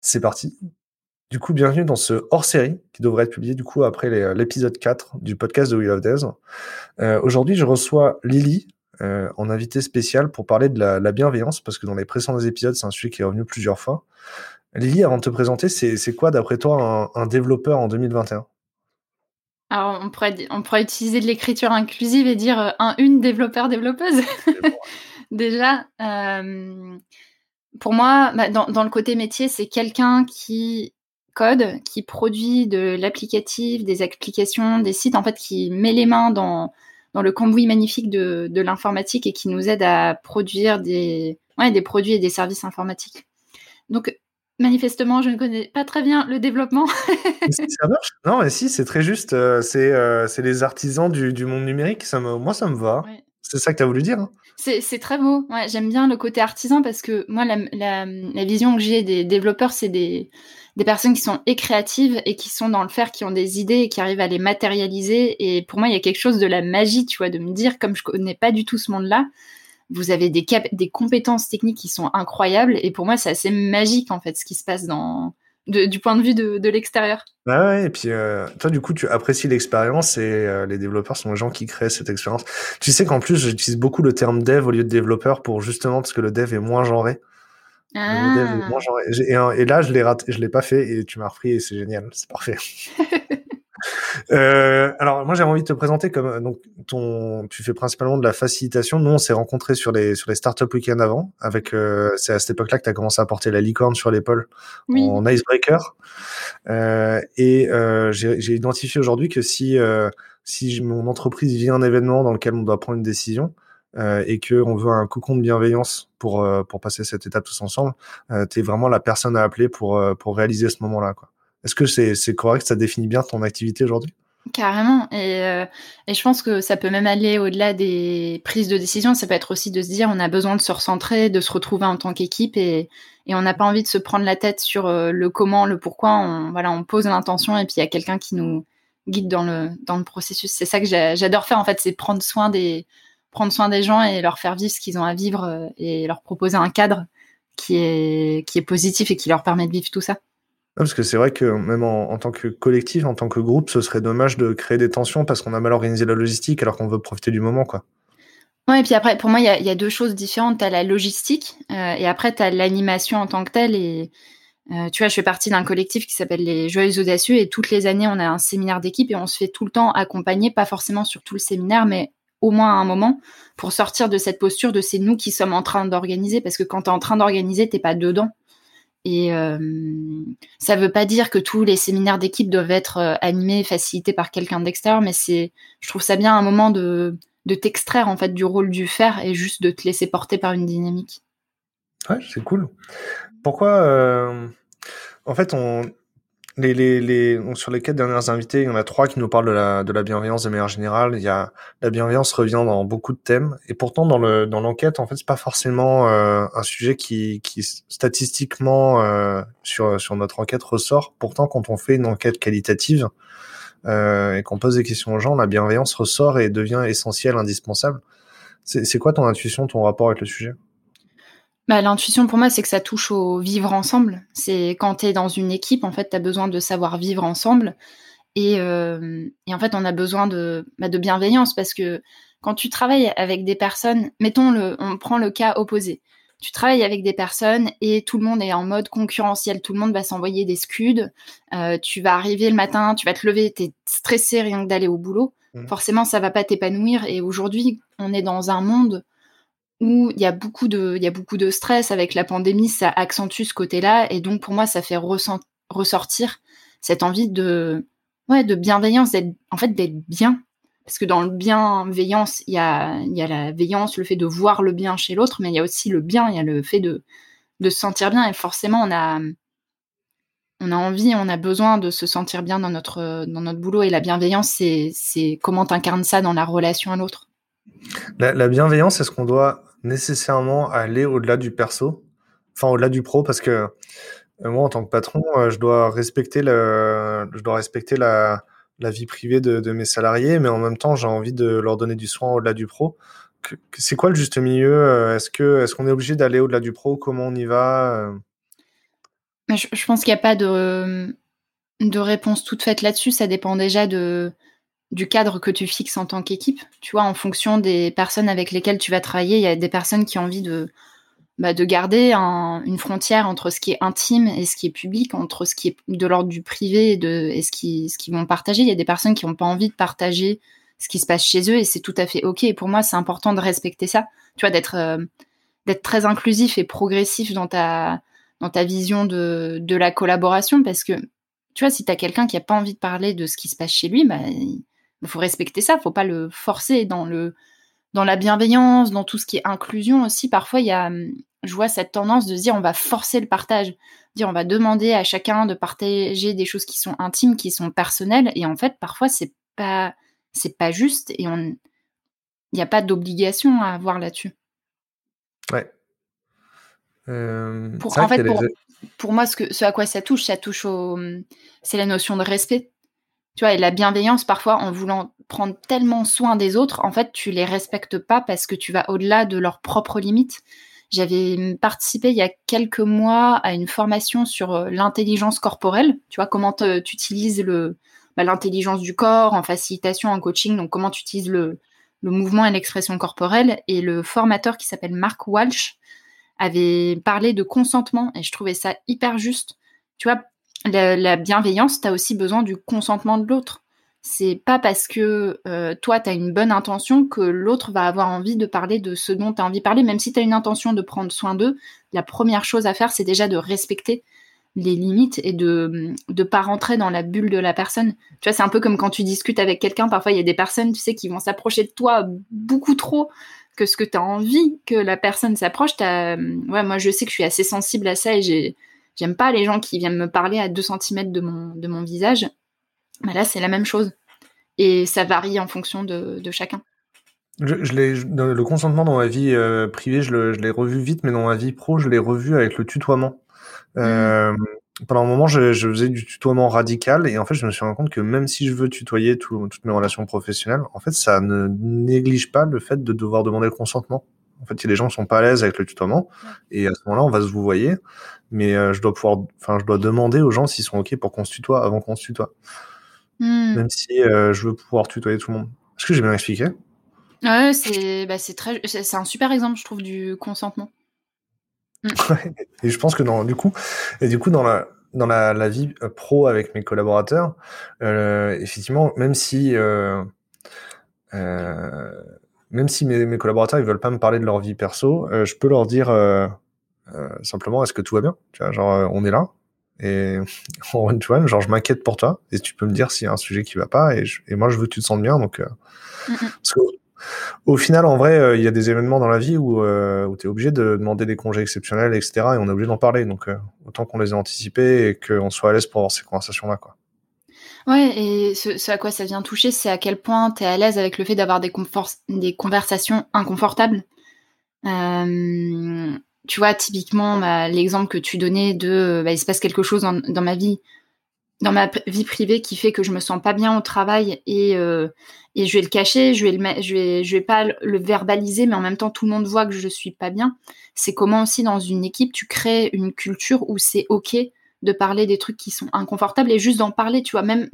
C'est parti. Du coup, bienvenue dans ce hors-série qui devrait être publié du coup après l'épisode 4 du podcast de We Love Dev. Euh, Aujourd'hui, je reçois Lily euh, en invité spécial pour parler de la, la, bienveillance parce que dans les précédents épisodes, c'est un sujet qui est revenu plusieurs fois. Lily, avant de te présenter, c'est quoi d'après toi un, un, développeur en 2021 alors, on pourrait, on pourrait utiliser de l'écriture inclusive et dire euh, un, une développeur, développeuse. Déjà, euh, pour moi, bah, dans, dans, le côté métier, c'est quelqu'un qui code, qui produit de l'applicatif, des applications, des sites, en fait, qui met les mains dans, dans le cambouis magnifique de, de l'informatique et qui nous aide à produire des, ouais, des produits et des services informatiques. Donc, manifestement, je ne connais pas très bien le développement. ça marche Non, mais si, c'est très juste. Euh, c'est euh, les artisans du, du, monde numérique. Ça me, moi, ça me va. Ouais. C'est ça que tu as voulu dire hein? C'est très beau. J'aime bien le côté artisan parce que moi, la, vision que j'ai des développeurs, c'est des, personnes qui sont créatives et qui sont dans le faire, qui ont des idées et qui arrivent à les matérialiser. Et pour moi, il y a quelque chose de la magie, tu vois, de me dire, comme je connais pas du tout ce monde-là, vous avez des compétences techniques qui sont incroyables. Et pour moi, c'est assez magique, en fait, ce qui se passe dans, de, du point de vue de, de l'extérieur. Ah ouais, et puis euh, toi, du coup, tu apprécies l'expérience et euh, les développeurs sont les gens qui créent cette expérience. Tu sais qu'en plus, j'utilise beaucoup le terme dev au lieu de développeur pour justement parce que le dev est moins genré. Ah. Le dev est moins genré. Et, et, là, je l'ai raté, je l'ai pas fait et tu m'as repris et c'est génial, c'est parfait. Euh, alors moi j'avais envie de te présenter comme donc ton tu fais principalement de la facilitation. Nous on s'est rencontrés sur les sur les startup week-end avant avec euh, c'est à cette époque-là que tu as commencé à porter la licorne sur l'épaule oui. en icebreaker. Euh, et euh, j'ai identifié aujourd'hui que si euh, si mon entreprise vit un événement dans lequel on doit prendre une décision euh, et que on veut un cocon de bienveillance pour pour passer cette étape tous ensemble, tu es vraiment la personne à appeler pour pour réaliser ce moment-là quoi. Est-ce que c'est c'est correct? Ça définit bien ton activité aujourd'hui? Carrément. Et, euh, et je pense que ça peut même aller au-delà des prises de décision. Ça peut être aussi de se dire on a besoin de se recentrer, de se retrouver en tant qu'équipe et, et on n'a pas envie de se prendre la tête sur euh, le comment, le pourquoi. On, voilà, on pose l'intention et puis il y a quelqu'un qui nous guide dans le, dans le processus. C'est ça que j'adore faire en fait, c'est prendre soin des prendre soin des gens et leur faire vivre ce qu'ils ont à vivre euh, et leur proposer un cadre qui est, qui est positif et qui leur permet de vivre tout ça parce que c'est vrai que même en, tant que collectif, en tant que groupe, ce serait dommage de créer des tensions parce qu'on a mal organisé la logistique alors qu'on veut profiter du moment, quoi. Et puis après, pour moi, il y a, deux choses différentes. Tu as la logistique euh, et après, tu as l'animation en tant que telle. Et euh, tu vois, je fais partie d'un collectif qui s'appelle les Joyeux Audacieux et toutes les années, on a un séminaire d'équipe et on se fait tout le temps accompagner, pas forcément sur tout le séminaire, mais au moins à un moment pour sortir de cette posture de c'est nous qui sommes en train d'organiser parce que quand tu es en train d'organiser, t'es pas dedans. Et euh, ça ne veut pas dire que tous les séminaires d'équipe doivent être euh, animés, facilités par quelqu'un d'extérieur, mais c'est, je trouve ça bien un moment de, t'extraire en fait du rôle du faire et juste de te laisser porter par une dynamique. Ouais, c'est cool. Pourquoi, euh, en fait, on, les, les, les, sur les quatre dernières invités, il y en a trois qui nous parlent de la, de la bienveillance de manière générale. Il y a la bienveillance revient dans beaucoup de thèmes, et pourtant dans le dans l'enquête, en fait, c'est pas forcément euh, un sujet qui, qui statistiquement euh, sur sur notre enquête ressort. Pourtant, quand on fait une enquête qualitative euh, et qu'on pose des questions aux gens, la bienveillance ressort et devient essentielle, indispensable. C'est quoi ton intuition, ton rapport avec le sujet? Bah, L'intuition pour moi, c'est que ça touche au vivre ensemble. C'est quand tu es dans une équipe, en fait, tu as besoin de savoir vivre ensemble. Et, euh, et, en fait, on a besoin de, bah, de bienveillance parce que quand tu travailles avec des personnes, mettons, le, on prend le cas opposé. Tu travailles avec des personnes et tout le monde est en mode concurrentiel. Tout le monde va s'envoyer des scuds. Euh, tu vas arriver le matin, tu vas te lever, tu es stressé rien que d'aller au boulot. Mmh. Forcément, ça va pas t'épanouir. Et aujourd'hui, on est dans un monde où il y a beaucoup de il y a beaucoup de stress avec la pandémie, ça accentue ce côté-là. Et donc pour moi ça fait ressortir cette envie de ouais de bienveillance d'être en fait d'être bien. Parce que dans le bienveillance il y a y a la veillance le fait de voir le bien chez l'autre mais il y a aussi le bien il y a le fait de de se sentir bien. Et forcément on a on a envie, on a besoin de se sentir bien dans notre dans notre boulot. Et la bienveillance c'est c'est comment t'incarnes ça dans la relation à l'autre. La, la bienveillance, est-ce qu'on doit nécessairement aller au-delà du perso, enfin au-delà du pro, parce que euh, moi en tant que patron, euh, je dois respecter le, je dois respecter la, vie privée de, mes salariés, mais en même temps j'ai envie de leur donner du soin au-delà du pro. C'est quoi le juste milieu Est-ce que est-ce qu'on est obligé d'aller au-delà du pro? Comment on y va je, pense qu'il n'y a pas de réponse toute faite là-dessus. Ça dépend déjà de, du cadre que tu fixes en tant qu'équipe. Tu vois, en fonction des personnes avec lesquelles tu vas travailler, il y a des personnes qui ont envie de, bah, de garder une frontière entre ce qui est intime et ce qui est public, entre ce qui est de l'ordre du privé et, de, ce qu'ils ce qui vont partager. Il y a des personnes qui n'ont pas envie de partager ce qui se passe chez eux et c'est tout à fait ok. Et pour moi, c'est important de respecter ça. Tu vois, d'être euh, très inclusif et progressif dans ta dans ta vision de, de la collaboration parce que tu vois, si tu as quelqu'un qui a pas envie de parler de ce qui se passe chez lui, bah, faut respecter ça, faut pas le forcer dans le dans la bienveillance, dans tout ce qui est inclusion aussi. Parfois, il y a, je vois cette tendance de se dire on va forcer le partage, dire on va demander à chacun de partager des choses qui sont intimes, qui sont personnelles, et en fait, parfois c'est pas c'est pas juste et on il n'y a pas d'obligation à avoir là-dessus. Ouais. Euh, pour, en fait, pour, pour, moi, ce, que, ce à quoi ça touche, ça touche au. C'est la notion de respect. Et la bienveillance, parfois, en voulant prendre tellement soin des autres, en fait, tu les respectes pas parce que tu vas au-delà de leurs propres limites. J'avais participé il y a quelques mois à une formation sur euh, l'intelligence corporelle. Tu vois, comment tu utilises le, bah, l'intelligence du corps en facilitation, en coaching. Donc, comment tu utilises le, le mouvement et l'expression corporelle. Et le formateur qui s'appelle Mark Walsh avait parlé de consentement et je trouvais ça hyper juste. Tu vois, la, bienveillance, tu as aussi besoin du consentement de l'autre. C'est pas parce que euh, toi, tu as une bonne intention que l'autre va avoir envie de parler de ce dont tu as envie de parler. Même si tu as une intention de prendre soin d'eux, la première chose à faire, c'est déjà de respecter les limites et de ne pas rentrer dans la bulle de la personne. Tu vois, c'est un peu comme quand tu discutes avec quelqu'un. Parfois, il y a des personnes, tu sais, qui vont s'approcher de toi beaucoup trop que ce que tu as envie que la personne s'approche. Moi, je sais que je suis assez sensible à ça et j'ai J'aime pas les gens qui viennent me parler à 2 cm de mon, de mon visage. Mais là, c'est la même chose. Et ça varie en fonction de, chacun. Je, le consentement dans ma vie euh, privée, je l'ai revu vite, mais dans ma vie pro, je l'ai revu avec le tutoiement. Euh, pendant un moment, je, faisais du tutoiement radical et en fait, je me suis rendu compte que même si je veux tutoyer toutes mes relations professionnelles, en fait, ça ne néglige pas le fait de devoir demander le consentement. En fait, a des gens sont pas à l'aise avec le tutoiement, et à ce moment-là, on va se vous voyer, mais euh, je dois pouvoir, enfin, je dois demander aux gens s'ils sont ok pour qu'on se tutoie avant qu'on se tutoie, hmm. même si euh, je veux pouvoir tutoyer tout le monde. Est-ce que j'ai bien expliqué? Ouais, c'est, bah, très, c'est un super exemple, je trouve, du consentement. Hmm. et je pense que dans, du coup, et du coup, dans la, dans la, la vie euh, pro avec mes collaborateurs, euh, effectivement, même si euh, euh, même si mes, mes, collaborateurs ils veulent pas me parler de leur vie perso, euh, je peux leur dire euh, euh, simplement est-ce que tout va bien? Tu vois, genre on est là et en one to one, genre je m'inquiète pour toi et tu peux me dire s'il y a un sujet qui va pas et, et moi je veux que tu te sentes bien donc parce que au final, en vrai, il y a des événements dans la vie où, où tu es obligé de demander des congés exceptionnels, etc. Et on est obligé d'en parler. Donc, autant qu'on les ait anticipés et qu'on soit à l'aise pour avoir ces conversations-là. Quoi. Ouais, et ce, à quoi ça vient toucher, c'est à quel point tu es à l'aise avec le fait d'avoir des, des conversations inconfortables. Euh, tu vois, typiquement, bah, l'exemple que tu donnais de bah, il se passe quelque chose dans, dans, ma vie, dans ma vie privée qui fait que je me sens pas bien au travail et, euh, et je vais le cacher, je vais le je vais, je vais pas le verbaliser, mais en même temps tout le monde voit que je suis pas bien. C'est comment aussi dans une équipe tu crées une culture où c'est ok de parler des trucs qui sont inconfortables et juste d'en parler, tu vois, même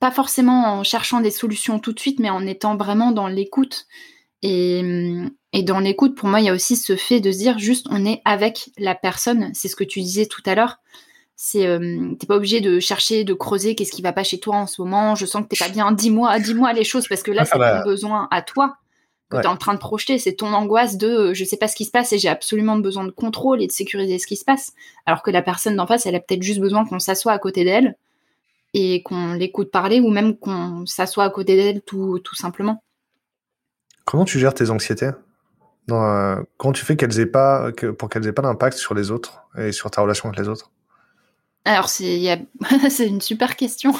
pas forcément en cherchant des solutions tout de suite, mais en étant vraiment dans l'écoute. Et, et, dans l'écoute, pour moi, il y a aussi ce fait de se dire juste on est avec la personne. C'est ce que tu disais tout à l'heure. C'est euh, t'es pas obligé de chercher, de creuser qu'est-ce qui va pas chez toi en ce moment. Je sens que t'es pas bien. Dis-moi, dis-moi les choses parce que là, c'est ton besoin à toi que tu es en train de projeter. C'est ton angoisse de euh, je sais pas ce qui se passe et j'ai absolument besoin de contrôle et de sécuriser ce qui se passe. Alors que la personne d'en face, elle a peut-être juste besoin qu'on s'assoie à côté d'elle et qu'on l'écoute parler ou même qu'on s'assoie à côté d'elle tout, tout simplement. Comment tu gères tes anxiétés Dans, euh, Comment tu fais qu'elles aient pas, que, pour qu'elles aient pas d'impact sur les autres et sur ta relation avec les autres? Alors, c'est a... une super question.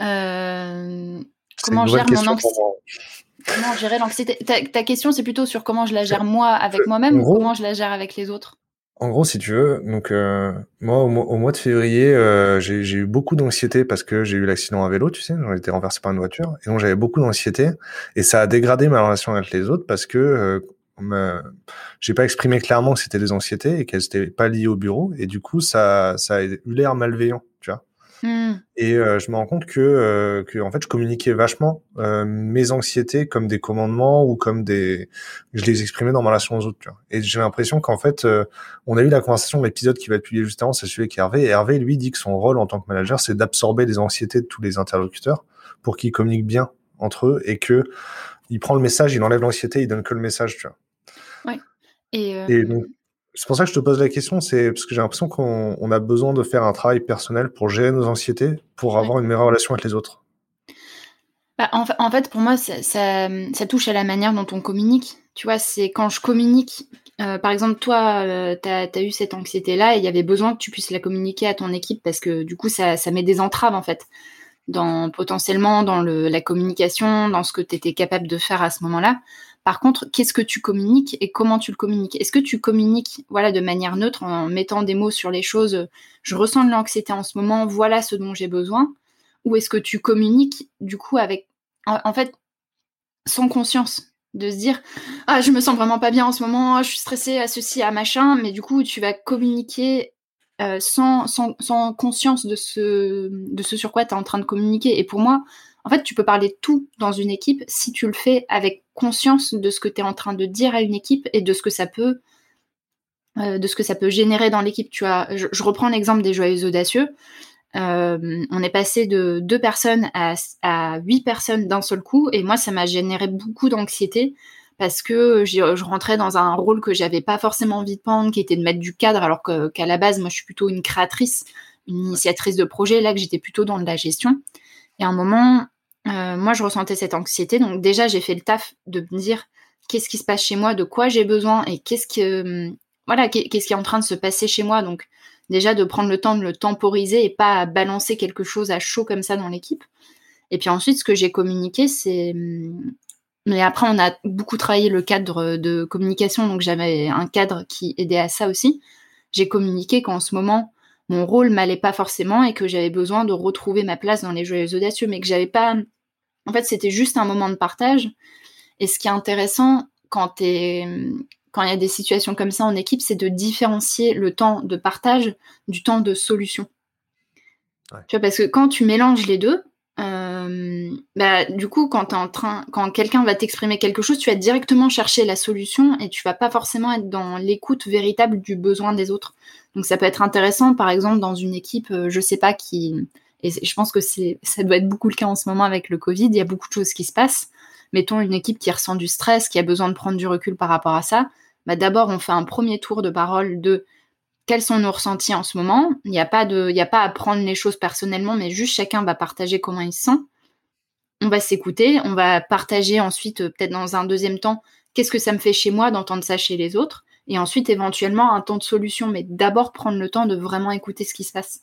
Euh... Comment gère mon anxiété Comment gérer l'anxiété ta, question, c'est plutôt sur comment je la gère moi avec moi-même ou comment je la gère avec les autres? En gros, si tu veux, donc euh, moi au, mois de février, euh, j'ai eu beaucoup d'anxiété parce que j'ai eu l'accident à vélo, tu sais, j'ai été renversé par une voiture, et donc j'avais beaucoup d'anxiété, et ça a dégradé ma relation avec les autres parce que euh, j'ai pas exprimé clairement que c'était des anxiétés et qu'elles étaient pas liées au bureau. Et du coup, ça, ça a eu l'air malveillant, tu vois. Mmh. Et euh, je me rends compte que, euh, que en fait, je communiquais vachement euh, mes anxiétés comme des commandements ou comme des, je les exprimais dans ma relation aux autres. Tu vois. Et j'ai l'impression qu'en fait, on a eu la conversation, l'épisode qui va être publié juste avant, c'est celui avec Hervé. Et Hervé, lui, dit que son rôle en tant que manager, c'est d'absorber les anxiétés de tous les interlocuteurs pour qu'ils communiquent bien entre eux et que il prend le message, il enlève l'anxiété, il donne que le message, tu vois. Ouais. Et, et donc, c'est pour ça que je te pose la question, c'est parce que j'ai l'impression qu'on a besoin de faire un travail personnel pour gérer nos anxiétés, pour avoir une meilleure relation avec les autres. Bah, en, fait, pour moi, ça, ça, touche à la manière dont on communique. Tu vois, c'est quand je communique, euh, par exemple, toi, euh, tu as, eu cette anxiété-là et il y avait besoin que tu puisses la communiquer à ton équipe parce que du coup, ça, ça met des entraves, en fait, dans, potentiellement dans le, la communication, dans ce que tu étais capable de faire à ce moment-là. Par contre, qu'est-ce que tu communiques et comment tu le communiques? Est-ce que tu communiques voilà, de manière neutre en mettant des mots sur les choses Je ressens de l'anxiété en ce moment, voilà ce dont j'ai besoin? Ou est-ce que tu communiques du coup avec, en, fait, sans conscience de se dire ah je me sens vraiment pas bien en ce moment, je suis stressée à ceci à machin, mais du coup tu vas communiquer euh, sans, sans, conscience de ce, de ce sur quoi tu es en train de communiquer. Et pour moi, en fait, tu peux parler tout dans une équipe si tu le fais avec conscience de ce que tu es en train de dire à une équipe et de ce que ça peut euh, de ce que ça peut générer dans l'équipe. Tu je, reprends l'exemple des joyeux audacieux. Euh, on est passé de deux personnes à, huit personnes d'un seul coup, et moi, ça m'a généré beaucoup d'anxiété parce que je rentrais dans un rôle que j'avais pas forcément envie de prendre, qui était de mettre du cadre, alors qu'à la base, moi, je suis plutôt une créatrice, une initiatrice de projet, là que j'étais plutôt dans de la gestion. Et à un moment, euh, moi, je ressentais cette anxiété. Donc déjà, j'ai fait le taf de me dire qu'est-ce qui se passe chez moi, de quoi j'ai besoin? Et qu'est-ce que hum, voilà, qu'est-ce qui est en train de se passer chez moi? Donc déjà de prendre le temps de le temporiser et pas balancer quelque chose à chaud comme ça dans l'équipe. Et puis ensuite, ce que j'ai communiqué, c'est hum, mais après, on a beaucoup travaillé le cadre de communication, donc j'avais un cadre qui aidait à ça aussi. J'ai communiqué qu'en ce moment, mon rôle m'allait pas forcément et que j'avais besoin de retrouver ma place dans les Joyeux Audacieux, mais que j'avais pas en fait, c'était juste un moment de partage. Et ce qui est intéressant quand quand il y a des situations comme ça en équipe, c'est de différencier le temps de partage du temps de solution. Tu vois, parce que quand tu mélanges les deux, euh, bah, du coup, quand en train, quand quelqu'un va t'exprimer quelque chose, tu vas directement chercher la solution et tu vas pas forcément être dans l'écoute véritable du besoin des autres. Donc, ça peut être intéressant, par exemple, dans une équipe, euh, je sais pas qui, et je pense que ça doit être beaucoup le cas en ce moment avec le Covid. Il y a beaucoup de choses qui se passent. Mettons une équipe qui ressent du stress, qui a besoin de prendre du recul par rapport à ça. Bah d'abord, on fait un premier tour de parole de quels sont nos ressentis en ce moment. Il n'y a pas a pas à prendre les choses personnellement, mais juste chacun va partager comment il se sent. On va s'écouter, on va partager ensuite, euh, peut-être dans un deuxième temps, qu'est-ce que ça me fait chez moi d'entendre ça chez les autres. Et ensuite, éventuellement, un temps de solution, mais d'abord prendre le temps de vraiment écouter ce qui se passe.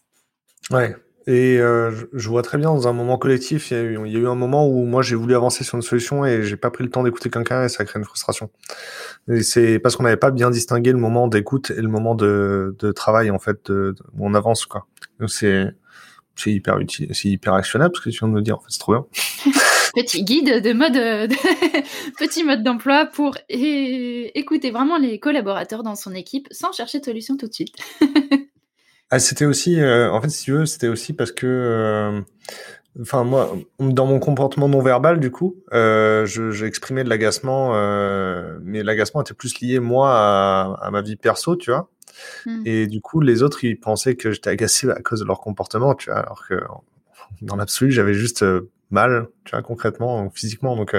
Ouais, et euh, je vois très bien dans un moment collectif, il y, a eu, y a eu un moment où moi j'ai voulu avancer sur une solution et j'ai pas prit le temps d'écouter quelqu'un et ça crée une frustration. C'est parce qu'on n'avait pas bien distingué le moment d'écoute et le moment de, de travail en fait, de, où on avance quoi. Donc c'est c'est hyper utile, c'est hyper actionnable ce que tu viens de me dire en fait, c'est trop bien. Petit guide de mode, de... petit mode d'emploi pour écouter vraiment les collaborateurs dans son équipe sans chercher de solution tout de suite. Ah, c'était aussi, euh, en fait, si tu veux, c'était aussi parce que, euh, enfin, moi, dans mon comportement non verbal, du coup, euh, j'ai exprimé de l'agacement, euh, mais l'agacement était plus lié, moi, à, à, ma vie perso, tu vois. Hmm. Et du coup, les autres, ils pensaient que j'étais agacé à cause de leur comportement, tu vois, alors que dans l'absolu, j'avais juste mal, tu vois, concrètement, physiquement. Donc,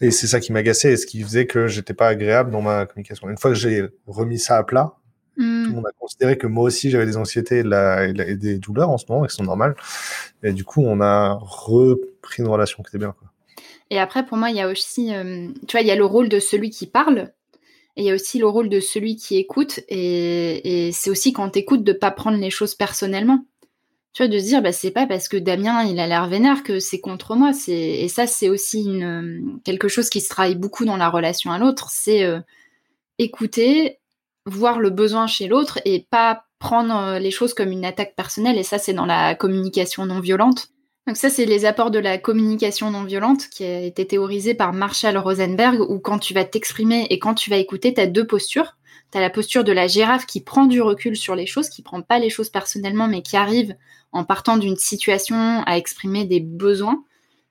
et c'est ça qui m'agaçait et ce qui faisait que j'étais pas agréable dans ma communication. Une fois que j'ai remis ça à plat, tout le monde a considéré que moi aussi j'avais des anxiétés et, des douleurs en ce moment et que sont normales. Et du coup, on a repris une relation qui était bien. Quoi. Et après, pour moi, il y a aussi, euh, tu vois, il y a le rôle de celui qui parle et il y a aussi le rôle de celui qui écoute. Et, c'est aussi quand t'écoutes de pas prendre les choses personnellement. Tu vois, de se dire, bah, c'est pas parce que Damien, il a l'air vénère que c'est contre moi. Et ça, c'est aussi une, quelque chose qui se travaille beaucoup dans la relation à l'autre. C'est euh, écouter, voir le besoin chez l'autre et pas prendre euh, les choses comme une attaque personnelle. Et ça, c'est dans la communication non violente. Donc ça, c'est les apports de la communication non violente qui a été théorisé par Marshall Rosenberg, où quand tu vas t'exprimer et quand tu vas écouter, tu as deux postures. Tu as la posture de la girafe qui prend du recul sur les choses, qui prend pas les choses personnellement, mais qui arrive en partant d'une situation à exprimer des besoins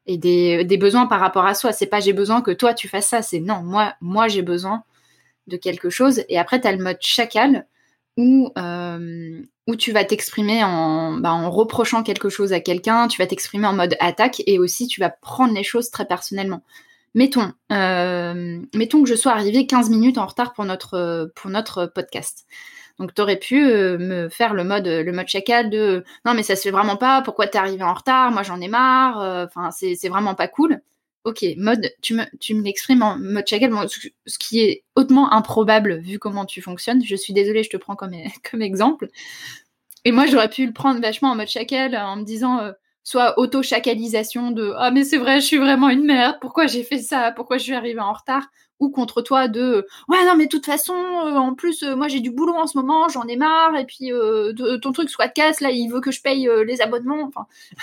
et des, des besoins par rapport à soi. C'est pas j'ai besoin que toi tu fasses ça, c'est non, moi, moi j'ai besoin de quelque chose. Et après, tu as le mode chacal où, euh, où tu vas t'exprimer en, bah, en reprochant quelque chose à quelqu'un, tu vas t'exprimer en mode attaque et aussi tu vas prendre les choses très personnellement. Mettons, euh, mettons que je sois arrivée 15 minutes en retard pour notre, pour notre podcast. Donc tu aurais pu euh, me faire le mode le mode chacal de non mais ça se fait vraiment pas, pourquoi t'es arrivé en retard, moi j'en ai marre, enfin c'est vraiment pas cool ok, mode, tu me, tu me l'exprimes en mode chacal, ce qui est hautement improbable vu comment tu fonctionnes. Je suis désolée, je te prends comme, comme exemple. Et moi, j'aurais pu le prendre vachement en mode chacal en me disant euh, soit auto-chacalisation de ah mais c'est vrai, je suis vraiment une merde, pourquoi j'ai fait ça, pourquoi je suis arrivée en retard ou contre toi de ouais non mais de toute façon euh, en plus euh, moi j'ai du boulot en ce moment j'en ai marre. Et puis ton truc soit casse là il veut que je paye les abonnements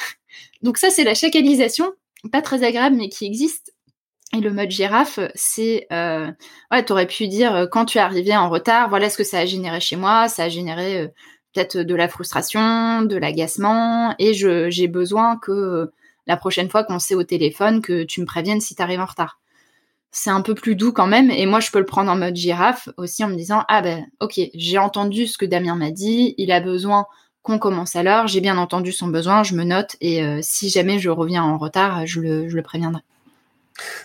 donc ça c'est la chacalisation pas très agréable, mais qui existe. Et le mode girafe, c'est, euh, ouais, t'aurais pu dire euh, quand tu es arrivé en retard, voilà ce que ça a généré chez moi, ça a généré euh, peut-être de la frustration, de l'agacement, et j'ai besoin que la prochaine fois qu'on sait au téléphone que tu me préviennes si tu arrives en retard. C'est un peu plus doux quand même, et moi je peux le prendre en mode girafe aussi en me disant ah ben ok j'ai entendu ce que Damien m'a dit, il a besoin qu'on commence à l'heure. J'ai bien entendu son besoin, je me note et euh, si jamais je reviens en retard, je le, je le préviendrai.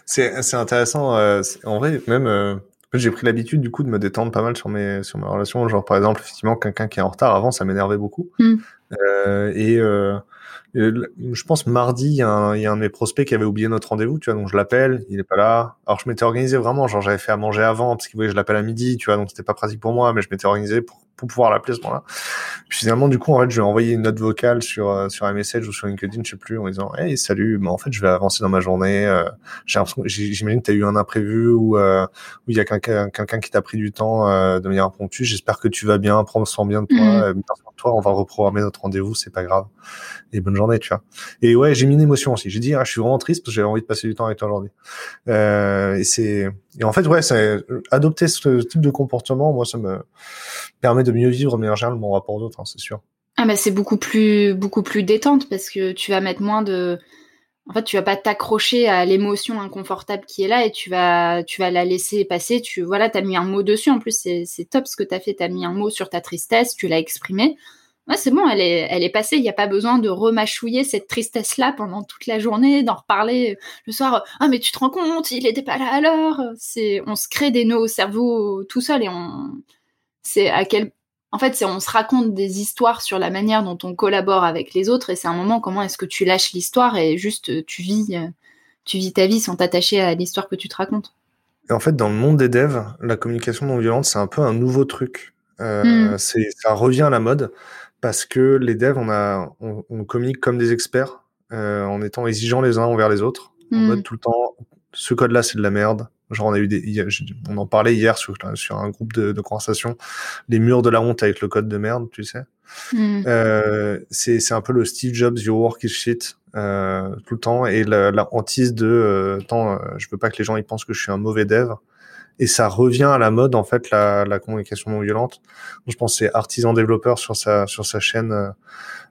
C'est intéressant. Euh, en vrai, même euh, j'ai pris l'habitude du coup de me détendre pas mal sur mes sur mes relations. Genre par exemple, effectivement, quelqu'un qui est en retard avant, ça m'énervait beaucoup. Hmm. et je pense mardi, il y, a un, il y, a un de mes prospects qui avait oublié notre rendez-vous, tu vois, donc je l'appelle, il est pas là. Alors je m'étais organisé vraiment, genre j'avais fait à manger avant parce qu'il voulait que je l'appelle à midi, tu vois, donc c'était pas pratique pour moi, mais je m'étais organisé pour pour pouvoir l'appeler à ce moment-là. Puis finalement, du coup, en fait, je vais envoyer une note vocale sur euh, sur un message ou sur LinkedIn, je sais plus, en disant "Hey, salut, mais en fait, je vais avancer dans ma journée. Euh, j'ai j'imagine que tu as eu un imprévu ou euh, où il y a quelqu'un quelqu'un qui t'a pris du temps de manière impromptue. J'espère que tu vas bien, prends soin bien de toi. Mmh. On va reprogrammer notre rendez-vous, c'est pas grave. Et bonne journée, tu vois. Et ouais, j'ai mis une émotion aussi. J'ai dit, ah, je suis vraiment triste parce que j'avais envie de passer du temps avec toi aujourd'hui. et c'est et en fait, ouais, c'est adopter ce type de comportement, moi, ça me permet de mieux vivre, mais en général, mon rapport d'autres, hein, c'est sûr. Ah, mais c'est beaucoup plus, beaucoup plus détente parce que tu vas mettre moins de. En fait, tu vas pas t'accrocher à l'émotion inconfortable qui est là et tu vas, tu vas la laisser passer. Tu, voilà, t'as mis un mot dessus. En plus, c'est top ce que t'as fait. T'as mis un mot sur ta tristesse, tu l'as exprimé. Ouais, c'est bon, elle est, elle est passée. Il n'y a pas besoin de remâchouiller cette tristesse-là pendant toute la journée, d'en reparler le soir. Ah, mais tu te rends compte, il n'était pas là l'heure. C'est, on se crée des nœuds au cerveau tout seul et on, c'est à quel, en fait, c'est on se raconte des histoires sur la manière dont on collabore avec les autres et c'est un moment comment est-ce que tu lâches l'histoire et juste tu vis, tu vis ta vie sans t'attacher à l'histoire que tu te racontes. Et en fait, dans le monde des devs, la communication non violente, c'est un peu un nouveau truc. Euh, hmm. ça revient à la mode parce que les devs, on, a, on, communique comme des experts euh, en étant exigeants les uns envers les autres. En hmm. mode tout le temps, ce code-là, c'est de la merde. Genre, on a eu des, on en parlait hier sur, sur un groupe de, de conversation, les murs de la honte avec le code de merde, tu sais. Hmm. Euh, c'est, c'est un peu le Steve Jobs, your work is shit, euh, tout le temps, et la, la hantise de, euh, tant, euh, je veux pas que les gens ils pensent que je suis un mauvais dev et ça revient à la mode en fait la, la communication non violente. je pense c'est artisan développeur sur sa sur sa chaîne. Euh,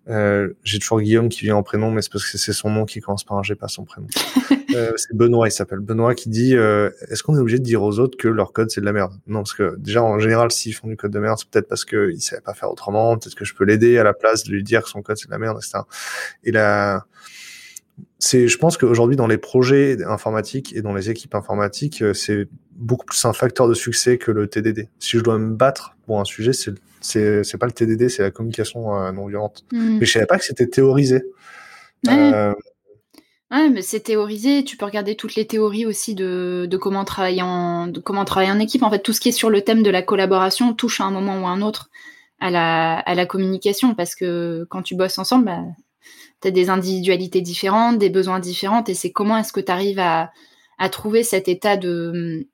euh, j'ai toujours Guillaume qui vient en prénom, mais c'est parce que c'est son nom qui commence par un G, pas son prénom. euh, c'est Benoît, il s'appelle Benoît, qui dit euh, Est-ce qu'on est obligé de dire aux autres que leur code c'est de la merde? Non, parce que déjà en général, s'ils font du code de merde, c'est peut-être parce qu'ils savaient pas faire autrement. Peut-être que je peux l'aider à la place de lui dire que son code c'est de la merde, etc. Et là c'est, je pense qu'aujourd'hui dans les projets informatiques et dans les équipes informatiques, euh, c'est beaucoup plus un facteur de succès que le TDD. Si je dois me battre pour un sujet, c'est c'est c'est pas le TDD, c'est la communication euh, non violente. Hmm. Mais je savais pas que c'était théorisé. Ouais. Euh... Ouais, mais c'est théorisé. Tu peux regarder toutes les théories aussi de, de comment travailler en de comment travailler en équipe. En fait, tout ce qui est sur le thème de la collaboration touche à un moment ou à un autre à la à la communication parce que quand tu bosses ensemble, bah, tu des individualités différentes, des besoins différents, et c'est comment est-ce que tu arrives à, trouver cet état de,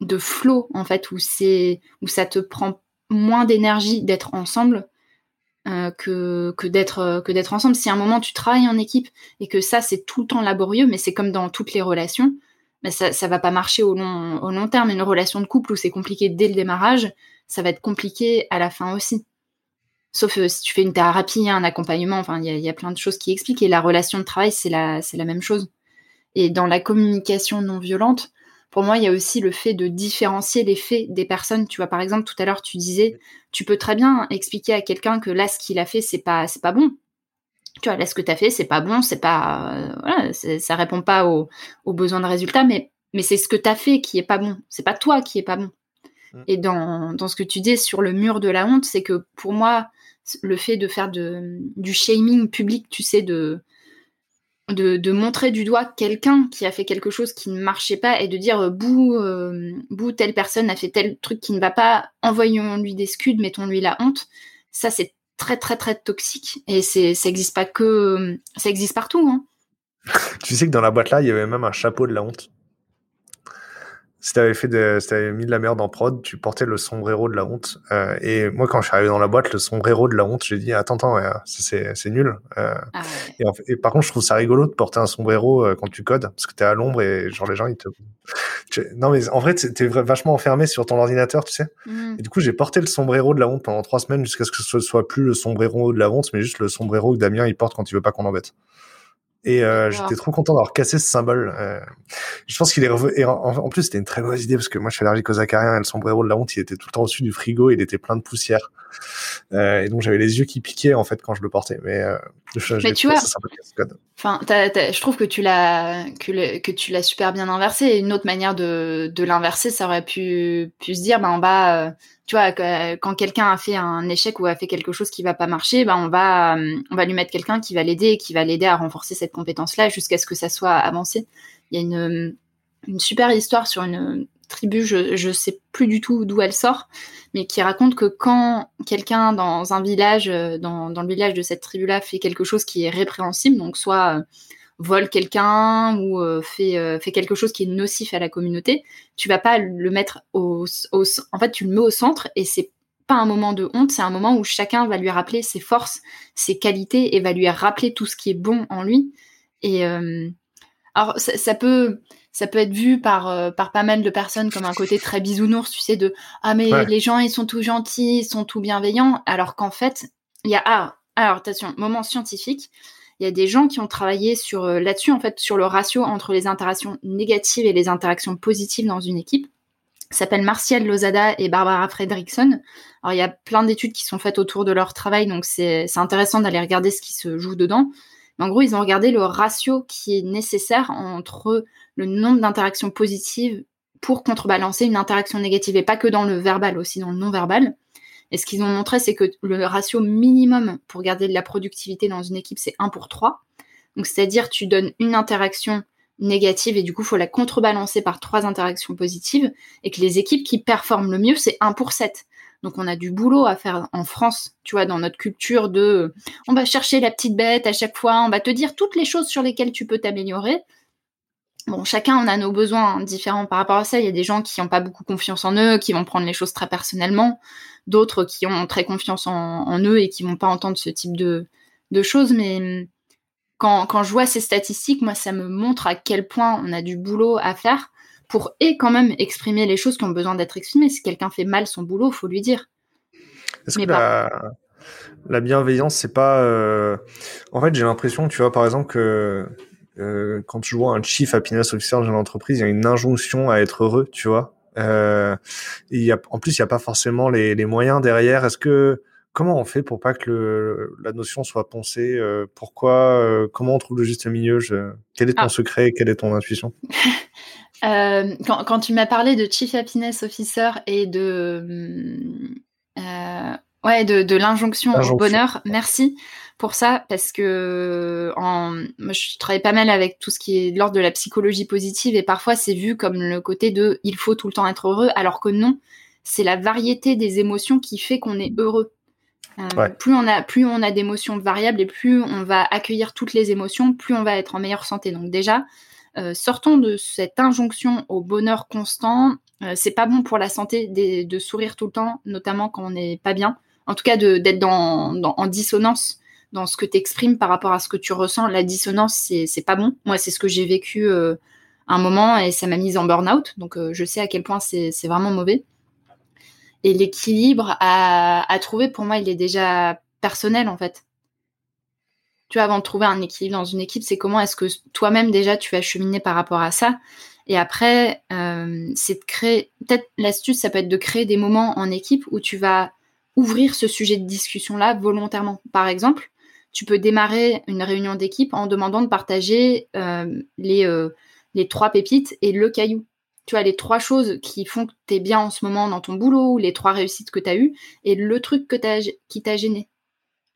de flow, en fait, où, c'est, où ça te prend moins d'énergie d'être ensemble que, que d'être ensemble. Si à un moment tu travailles en équipe et que ça c'est tout le temps laborieux, mais c'est comme dans toutes les relations, mais ça ça va pas marcher au long au long terme. Une relation de couple où c'est compliqué dès le démarrage, ça va être compliqué à la fin aussi. Sauf si tu fais une thérapie, un accompagnement, enfin il y a, y a, plein de choses qui expliquent. Et la relation de travail c'est la c'est la même chose. Et dans la communication non violente, pour moi, il y a aussi le fait de différencier les faits des personnes. Tu vois, par exemple, tout à l'heure, tu disais, tu peux très bien expliquer à quelqu'un que là, ce qu'il a fait, c'est pas, c'est pas bon. Tu vois, là, ce que tu as fait, c'est pas bon, c'est pas, euh, voilà, ça répond pas aux, aux, besoins de résultats, mais, mais c'est ce que tu as fait qui est pas bon. C'est pas toi qui est pas bon. Mm. Et dans, dans ce que tu dis sur le mur de la honte, c'est que pour moi, le fait de faire du shaming public, tu sais, de, de, montrer du doigt quelqu'un qui a fait quelque chose qui ne marchait pas et de dire euh, euh, bouh, telle personne a fait tel truc qui ne va pas, envoyons-lui des scuds, mettons-lui la honte, ça c'est très très très toxique et ça existe pas que ça existe partout. Hein. tu sais que dans la boîte là, il y avait même un chapeau de la honte si t'avais fait de, si avais mis de la merde en prod, tu portais le sombrero de la honte. Euh, et moi, quand je suis arrivé dans la boîte, le sombrero de la honte, j'ai dit attends, attends, c'est, c'est nul. Euh, ah et, par contre, je trouve ça rigolo de porter un sombrero euh, quand tu codes, parce que t'es à l'ombre et genre les gens ils te. Non mais en vrai, t'es vachement enfermé sur ton ordinateur, tu sais. Mmh. Et du coup, j'ai porté le sombrero de la honte pendant trois semaines jusqu'à ce que ce soit plus le sombrero de la honte, mais juste le sombrero que Damien il porte quand il veut pas qu'on l'embête. Et euh, j'étais trop content d'avoir cassé ce symbole. Euh, je pense qu'il est revenu. Et en, plus, c'était une très mauvaise idée parce que moi, je suis allergique aux acariens et le sombrero de la honte, il était tout le temps au-dessus du frigo. Il était plein de poussière. Euh, et donc, j'avais les yeux qui piquaient en fait quand je le portais. Mais, euh, mais tu vois, enfin, je trouve que tu l'as que, que tu l'as super bien inversé. une autre manière de, de l'inverser, ça aurait pu, pu se dire, ben, on va euh, tu vois, quand quelqu'un a fait un échec ou a fait quelque chose qui va pas marcher, ben on va, on va lui mettre quelqu'un qui va l'aider et qui va l'aider à renforcer cette compétence-là jusqu'à ce que ça soit avancé. Il y a une, une super histoire sur une tribu, je, je sais plus du tout d'où elle sort, mais qui raconte que quand quelqu'un dans un village, dans, dans le village de cette tribu-là, fait quelque chose qui est répréhensible, donc soit vole quelqu'un ou euh, fait, euh, quelque chose qui est nocif à la communauté, tu vas pas le mettre au, au en fait tu le mets au centre et c'est pas un moment de honte, c'est un moment où chacun va lui rappeler ses forces, ses qualités et va lui rappeler tout ce qui est bon en lui. Et euh, alors ça, ça, peut ça peut être vu par par pas mal de personnes comme un côté très bisounours, tu sais de ah mais les gens ils sont tout gentils, ils sont tout bienveillants, alors qu'en fait il y a ah alors attention moment scientifique il y a des gens qui ont travaillé sur euh, là-dessus, en fait, sur le ratio entre les interactions négatives et les interactions positives dans une équipe. s'appelle Martial Lozada et Barbara Fredrickson. Alors, il y a plein d'études qui sont faites autour de leur travail, donc c'est intéressant d'aller regarder ce qui se joue dedans. Mais en gros, ils ont regardé le ratio qui est nécessaire entre le nombre d'interactions positives pour contrebalancer une interaction négative, et pas que dans le verbal, aussi dans le non-verbal. Et ce qu'ils ont montré, c'est que le ratio minimum pour garder de la productivité dans une équipe, c'est 1 pour 3. Donc, c'est-à-dire, tu donnes une interaction négative et du coup, il faut la contrebalancer par trois interactions positives. Et que les équipes qui performent le mieux, c'est 1 pour 7. Donc, on a du boulot à faire en France, tu vois, dans notre culture de on va chercher la petite bête à chaque fois, on va te dire toutes les choses sur lesquelles tu peux t'améliorer. Bon, chacun on a nos besoins différents par rapport à ça. Il y a des gens qui n'ont pas beaucoup confiance en eux, qui vont prendre les choses très personnellement. D'autres qui ont très confiance en, eux et qui vont pas entendre ce type de, choses. Mais quand, je vois ces statistiques, moi, ça me montre à quel point on a du boulot à faire pour et quand même exprimer les choses qui ont besoin d'être exprimées. Si quelqu'un fait mal son boulot, faut lui dire. Est-ce que la, bienveillance, c'est pas. Euh, en fait, j'ai l'impression, tu vois, par exemple, que euh, quand je vois un chief happiness officer dans une entreprise, il y a une injonction à être heureux, tu vois. Euh, il y a, en plus, il n'y a pas forcément les, les moyens derrière. Est-ce que comment on fait pour pas que le, la notion soit poncée euh, Pourquoi euh, Comment on trouve le juste milieu? Je... Quel est ton ah. secret? Quelle est ton intuition? euh, quand, quand, tu m'as parlé de chief happiness officer et de ouais de, de l'injonction au bonheur, merci pour ça parce que en, moi, je travaille pas mal avec tout ce qui est de l'ordre de la psychologie positive et parfois c'est vu comme le côté de il faut tout le temps être heureux alors que non, c'est la variété des émotions qui fait qu'on est heureux. Euh, plus on a plus on a d'émotions variables et plus on va accueillir toutes les émotions, plus on va être en meilleure santé. Donc déjà, euh, sortons de cette injonction au bonheur constant. Euh, c'est pas bon pour la santé de, sourire tout le temps, notamment quand on n'est pas bien en tout cas d'être dans, en dissonance dans ce que tu exprimes par rapport à ce que tu ressens. La dissonance, c'est pas bon. Moi, c'est ce que j'ai vécu euh, un moment et ça m'a mise en burn-out. Donc, je sais à quel point c'est vraiment mauvais. Et l'équilibre à, à, trouver, pour moi, il est déjà personnel, en fait. Tu vois, avant de trouver un équilibre dans une équipe, c'est comment est-ce que toi-même, déjà, tu vas cheminer par rapport à ça. Et après, euh, c'est de créer, peut-être l'astuce, ça peut être de créer des moments en équipe où tu vas ouvrir ce sujet de discussion-là volontairement. Par exemple, tu peux démarrer une réunion d'équipe en demandant de partager euh, les, euh, les trois pépites et le caillou. Tu as les trois choses qui font que tu es bien en ce moment dans ton boulot, ou les trois réussites que tu as eues, et le truc qui t'a gêné.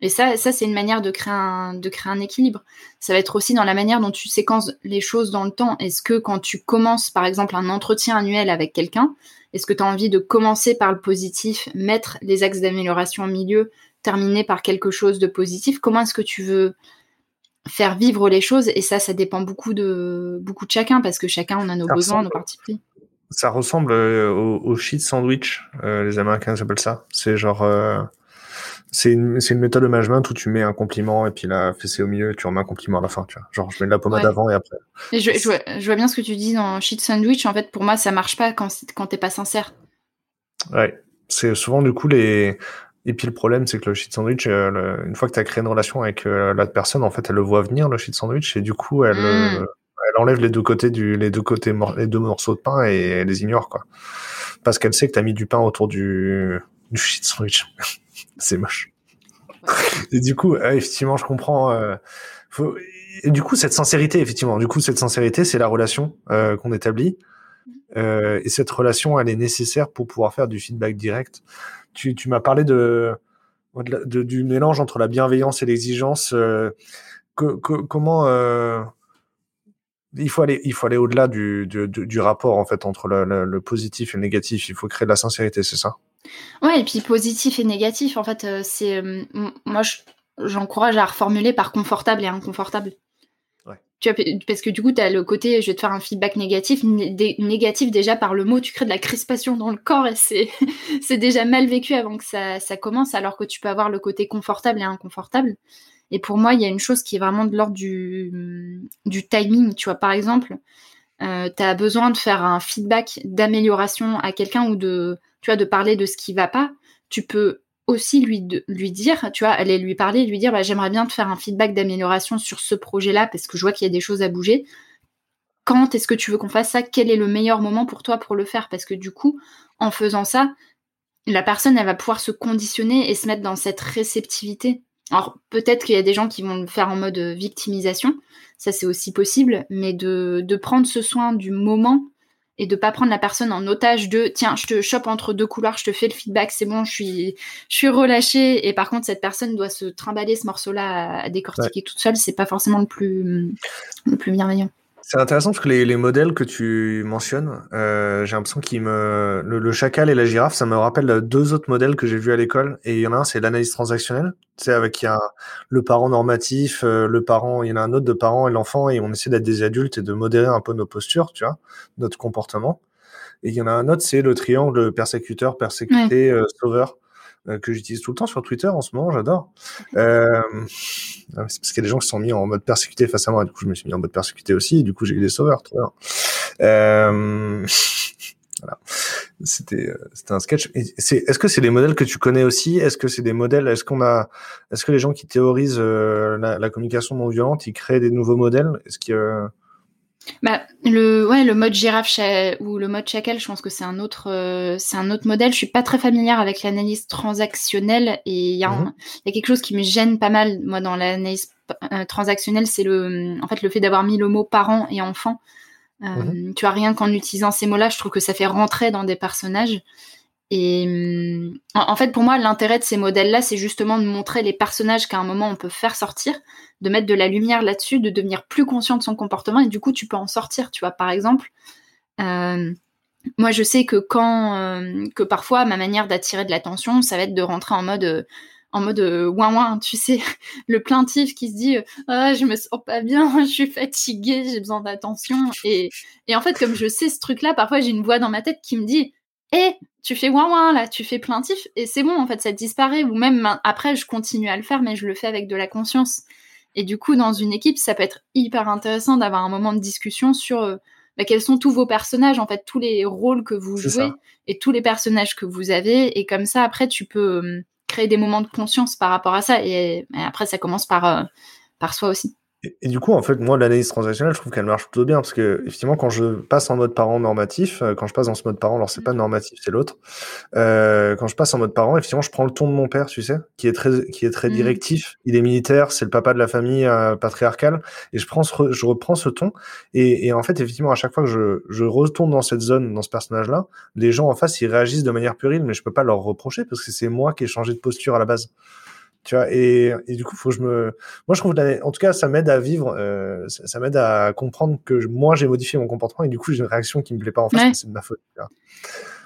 Et ça, ça c'est une manière de créer, un, de créer un équilibre. Ça va être aussi dans la manière dont tu séquences les choses dans le temps. Est-ce que quand tu commences, par exemple, un entretien annuel avec quelqu'un, est-ce que tu as envie de commencer par le positif, mettre les axes d'amélioration au milieu, terminer par quelque chose de positif? Comment est-ce que tu veux faire vivre les choses? Et ça, ça dépend beaucoup de, beaucoup de chacun, parce que chacun, on a nos besoins, nos parties pris. Ça ressemble euh, au, au shit sandwich, euh, les Américains s'appellent ça. C'est genre... Euh, c'est une, une, méthode de management où tu mets un compliment et puis la fessée au milieu, tu remets un compliment à la fin. Tu vois. Genre, je mets de la pommade avant et après. Et je, je, vois, je, vois, bien ce que tu dis dans shit sandwich. En fait, pour moi, ça marche pas quand, quand t'es pas sincère. Ouais. C'est souvent, du coup, les. Et puis le problème, c'est que le shit sandwich, euh, une fois que tu as créé une relation avec euh, l'autre personne, en fait, elle le voit venir, le shit sandwich, et du coup, elle, mm. euh, elle enlève les deux côtés du, les deux côtés, les deux morceaux de pain et elle les ignore, quoi. Parce qu'elle sait que tu as mis du pain autour du, du shit sandwich. c'est moche. Et du coup, effectivement, je comprends. Euh, du coup, cette sincérité, effectivement, du coup, cette sincérité, c'est la relation euh, qu'on établit. Euh, et cette relation, elle est nécessaire pour pouvoir faire du feedback direct. Tu, tu m'as parlé de, du mélange entre la bienveillance et l'exigence. Comment il faut aller, il faut aller au-delà du, du, rapport en fait entre le, positif et le négatif. Il faut créer de la sincérité, c'est ça? Ouais, et puis positif et négatif, en fait, euh, c'est euh, moi j'encourage à reformuler par confortable et inconfortable. Ouais. Tu vois, parce que du coup, tu as le côté, je vais te faire un feedback négatif, négatif déjà par le mot, tu crées de la crispation dans le corps et c'est, c'est déjà mal vécu avant que ça, ça commence, alors que tu peux avoir le côté confortable et inconfortable. Et pour moi, il y a une chose qui est vraiment de l'ordre du, du timing. Tu vois, par exemple, euh, tu as besoin de faire un feedback d'amélioration à quelqu'un ou de, tu vois, de parler de ce qui va pas. Tu peux aussi lui, dire, tu vois, aller lui parler, lui dire, bah, j'aimerais bien te faire un feedback d'amélioration sur ce projet-là parce que je vois qu'il y a des choses à bouger. Quand est-ce que tu veux qu'on fasse ça? Quel est le meilleur moment pour toi pour le faire? Parce que du coup, en faisant ça, la personne, elle va pouvoir se conditionner et se mettre dans cette réceptivité alors peut-être qu'il y a des gens qui vont le faire en mode euh, victimisation, ça c'est aussi possible, mais de, prendre ce soin du moment et de pas prendre la personne en otage de tiens je te chope entre deux couloirs, je te fais le feedback, c'est bon, je suis je suis relâchée et par contre cette personne doit se trimballer ce morceau-là à, décortiquer toute seule, c'est pas forcément le plus le plus bienveillant. C'est intéressant parce que les, les, modèles que tu mentionnes, euh, j'ai l'impression qu'ils me le, le, chacal et la girafe, ça me rappelle deux autres modèles que j'ai vus à l'école. Et il y en a un, c'est l'analyse transactionnelle, tu sais, avec il y a le parent normatif, euh, le parent, il y en a un autre de parent et l'enfant, et on essaie d'être des adultes et de modérer un peu nos postures, tu vois, notre comportement. Et il y en a un autre, c'est le triangle persécuteur, persécuté, euh, sauveur. Euh, que j'utilise tout le temps sur Twitter en ce moment, j'adore. Euh, c'est parce qu'il y a des gens qui sont mis en mode persécuté face à moi, du coup je me suis mis en mode persécuté aussi, et du coup j'ai eu des sauveurs, trop bien. Euh, voilà. C'était euh, c'était un sketch. Est-ce que c'est des modèles que tu connais aussi? Est-ce que c'est des modèles Est-ce qu'on a Est-ce que les gens qui théorisent euh, la, la, communication non violente, ils créent des nouveaux modèles? Est-ce que bah, le, ouais, le mode girafe ou le mode chacal, je pense que c'est un autre, euh, c'est un autre modèle. Je suis pas très familière avec l'analyse transactionnelle et il y, mhm. y, a quelque chose qui me gêne pas mal, moi, dans l'analyse euh, transactionnelle, c'est le, en fait, le fait d'avoir mis le mot parent et enfant. Euh, mhm. Tu vois, rien qu'en utilisant ces mots-là, je trouve que ça fait rentrer dans des personnages. Et hum, en fait, pour moi, l'intérêt de ces modèles-là, c'est justement de montrer les personnages qu'à un moment on peut faire sortir, de mettre de la lumière là-dessus, de devenir plus conscient de son comportement, et du coup, tu peux en sortir. Tu vois, par exemple, euh, moi, je sais que quand, euh, que parfois, ma manière d'attirer de l'attention, ça va être de rentrer en mode en mode euh, ouin ouin, tu sais, le plaintif qui se dit ah je me sens pas bien, je suis fatiguée, j'ai besoin d'attention et et en fait comme je sais ce truc là, parfois j'ai une voix dans ma tête qui me dit eh, tu fais ouin ouin là, tu fais plaintif et c'est bon en fait, ça disparaît. Ou même après, je continue à le faire, mais je le fais avec de la conscience. Et du coup, dans une équipe, ça peut être hyper intéressant d'avoir un moment de discussion sur euh, bah, quels sont tous vos personnages, en fait, tous les rôles que vous jouez et tous les personnages que vous avez. Et comme ça, après, tu peux euh, créer des moments de conscience par rapport à ça. Et, après, ça commence par, euh, par soi aussi. Et, du coup, en fait, moi, l'analyse transactionnelle, je trouve qu'elle marche plutôt bien parce que, effectivement, quand je passe en mode parent normatif, euh, quand je passe dans ce mode parent, alors c'est pas normatif, c'est l'autre. Euh, quand je passe en mode parent, effectivement, je prends le ton de mon père, tu sais, qui est très, qui est très mmh. directif. Il est militaire, c'est le papa de la famille euh, patriarcale, et je prends, ce, je reprends ce ton. Et, et, en fait, effectivement, à chaque fois que je, je retourne dans cette zone, dans ce personnage-là, les gens en face, ils réagissent de manière puérile, mais je peux pas leur reprocher parce que c'est moi qui ai changé de posture à la base tu vois et, et, du coup faut que je me moi je trouve en tout cas ça m'aide à vivre euh, ça, m'aide à comprendre que moi j'ai modifié mon comportement et du coup j'ai une réaction qui me plaît pas en fait c'est de ma faute tu vois.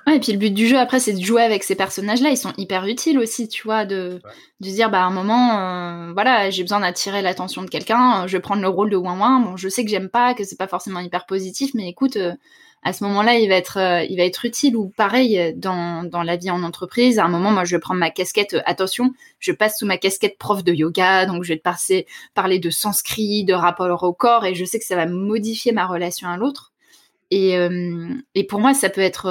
Ouais, et puis le but du jeu après c'est de jouer avec ces personnages là ils sont hyper utiles aussi tu vois de de dire bah à un moment euh, voilà j'ai besoin d'attirer l'attention de quelqu'un je vais prendre le rôle de ouin ouin bon je sais que j'aime pas que c'est pas forcément hyper positif mais écoute euh, à ce moment-là, il va être, euh, il va être utile. Ou pareil, dans, dans la vie en entreprise, à un moment, moi, je vais prendre ma casquette. Euh, attention, je passe sous ma casquette prof de yoga, donc je vais passer, parler de sanskrit, de rapport au corps, et je sais que ça va modifier ma relation à l'autre. Et, euh, et pour moi, ça peut être,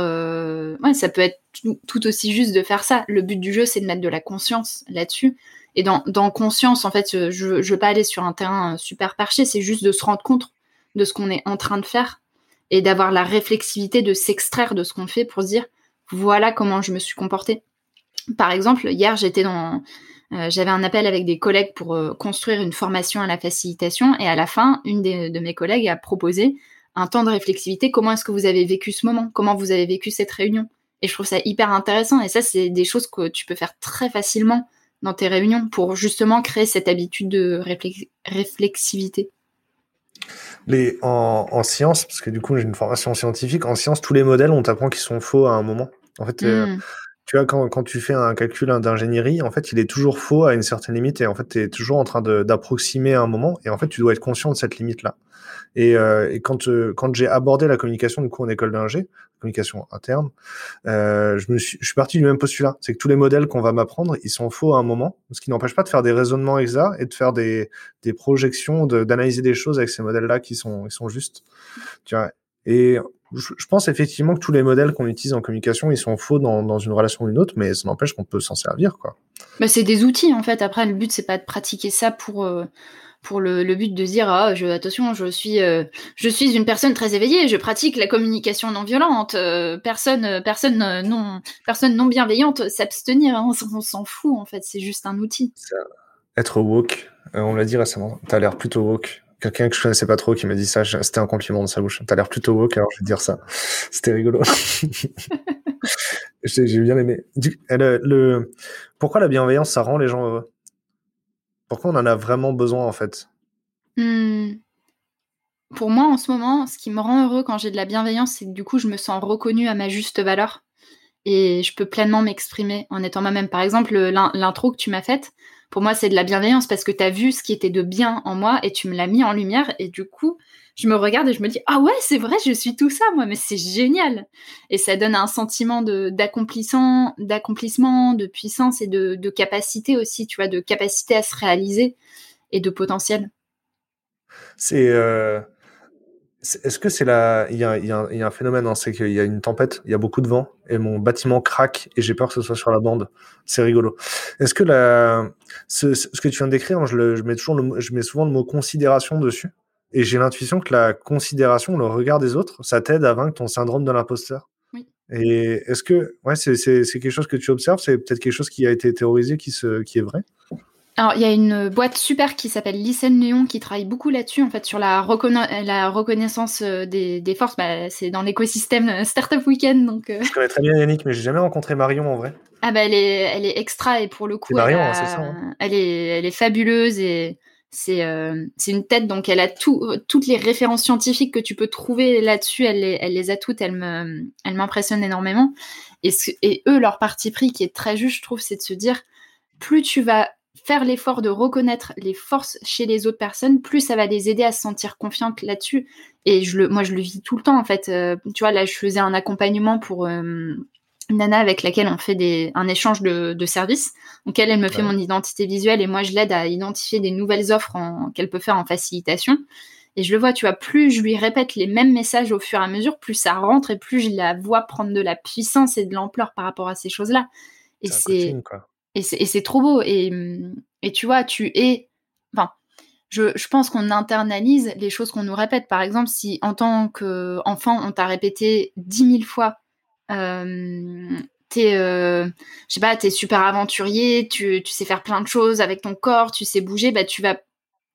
ouais, ça peut être tout, aussi juste de faire ça. Le but du jeu, c'est de mettre de la conscience là-dessus. Et dans, dans conscience, en fait, je, je veux pas aller sur un terrain super perché, c'est juste de se rendre compte de ce qu'on est en train de faire et d'avoir la réflexivité de s'extraire de ce qu'on fait pour se dire voilà comment je me suis comportée. Par exemple, hier j'étais dans euh, j'avais un appel avec des collègues pour euh, construire une formation à la facilitation et à la fin, une de mes collègues a proposé un temps de réflexivité. Comment est-ce que vous avez vécu ce moment? Comment vous avez vécu cette réunion? Et je trouve ça hyper intéressant. Et ça, c'est des choses que tu peux faire très facilement dans tes réunions pour justement créer cette habitude de réflexivité. Les, en, en sciences, parce que du coup j'ai une formation scientifique, en sciences, tous les modèles, on t'apprend qu'ils sont faux à un moment. En fait, euh, hmm. tu vois, quand, quand tu fais un calcul d'ingénierie, en fait, il est toujours faux à une certaine limite et en fait, tu es toujours en train d'approximer un moment et en fait, tu dois être conscient de cette limite-là. Et, euh, et quand, euh, quand j'ai abordé la communication du coup en école d'ingé, communication interne, euh, je, me suis, parti du même postulat. C'est que tous les modèles qu'on va m'apprendre, ils sont faux à un moment, ce qui n'empêche pas de faire des raisonnements exacts et de faire des, des projections, d'analyser des choses avec ces modèles-là qui sont, ils sont justes. Tu vois. Et je, pense effectivement que tous les modèles qu'on utilise en communication, ils sont faux dans, dans une relation ou une autre, mais ça n'empêche qu'on peut s'en servir. Bah, c'est des outils en fait. Après, le but c'est pas de pratiquer ça pour euh, pour le, but de dire ah, je, attention je suis euh, je suis une personne très éveillée je pratique la communication non violente euh, personne personne non personne non bienveillante s'abstenir hein, on, s'en fout en fait c'est juste un outil. Être woke euh, on l'a dit récemment t'as l'air plutôt woke. Quelqu'un que je connaissais pas trop qui m'a dit ça c'était un compliment de sa bouche. T'as l'air plutôt woke alors je vais dire ça. C'était rigolo. J'ai bien aimé. Le pourquoi la bienveillance ça rend les gens heureux? Pourquoi on en a vraiment besoin en fait? Mmh. Pour moi, en ce moment, ce qui me rend heureux quand j'ai de la bienveillance, c'est que du coup, je me sens reconnue à ma juste valeur et je peux pleinement m'exprimer en étant moi-même. Par exemple, l'intro que tu m'as faite, pour moi, c'est de la bienveillance parce que tu as vu ce qui était de bien en moi et tu me l'as mis en lumière et du coup, je me regarde et je me dis ah ouais c'est vrai je suis tout ça moi mais c'est génial. Et ça donne un sentiment de d'accomplissement d'accomplissement de puissance et de, de, capacité aussi tu vois de capacité à se réaliser et de potentiel. C'est euh... Est-ce que c'est la. Il y, a, il, y a un, il y a, un, phénomène, hein, c'est qu'il y a une tempête, il y a beaucoup de vent, et mon bâtiment craque, et j'ai peur que ce soit sur la bande. C'est rigolo. Est-ce que la... ce, ce, que tu viens de décrire, je, le, je, mets toujours le, je mets souvent le mot considération dessus. Et j'ai l'intuition que la considération, le regard des autres, ça t'aide à vaincre ton syndrome de l'imposteur. Oui. Et est-ce que, ouais, c'est quelque chose que tu observes C'est peut-être quelque chose qui a été théorisé, qui, se, qui est vrai? Alors, il y a une boîte super qui s'appelle Lycène Néon qui travaille beaucoup là-dessus, en fait, sur la, la reconnaissance euh, des, des forces. Bah, c'est dans l'écosystème euh, Startup Weekend. Donc, euh. Je connais très bien Yannick, mais j'ai jamais rencontré Marion en vrai. Ah, bah, elle est, elle est extra et pour le coup, Marion, hein, c'est ça, hein. elle, est, elle est fabuleuse et euh, c'est une tête, donc elle a toutes les références scientifiques que tu peux trouver là-dessus, elle les, elle les a toutes, elle m'impressionne énormément. Et, et eux, leur parti pris qui est très juste, je trouve, c'est de se dire, plus tu vas faire l'effort de reconnaître les forces chez les autres personnes, plus ça va les aider à se sentir confiantes là-dessus. Et je le, moi, je le vis tout le temps, en fait. Euh, tu vois, là, je faisais un accompagnement pour, euh, une nana avec laquelle on fait des, un échange de, de services. Donc elle, elle me fait mon identité visuelle et moi je l'aide à identifier des nouvelles offres qu'elle peut faire en facilitation. Et je le vois, tu vois, plus je lui répète les mêmes messages au fur et à mesure, plus ça rentre et plus je la vois prendre de la puissance et de l'ampleur par rapport à ces choses-là. Et c'est et c'est trop beau. Et, tu vois, tu es. Je, pense qu'on internalise les choses qu'on nous répète. Par exemple, si en tant qu'enfant, on t'a répété dix mille fois euh, t'es, euh, je sais super aventurier, tu, sais faire plein de choses avec ton corps, tu sais bouger, bah tu vas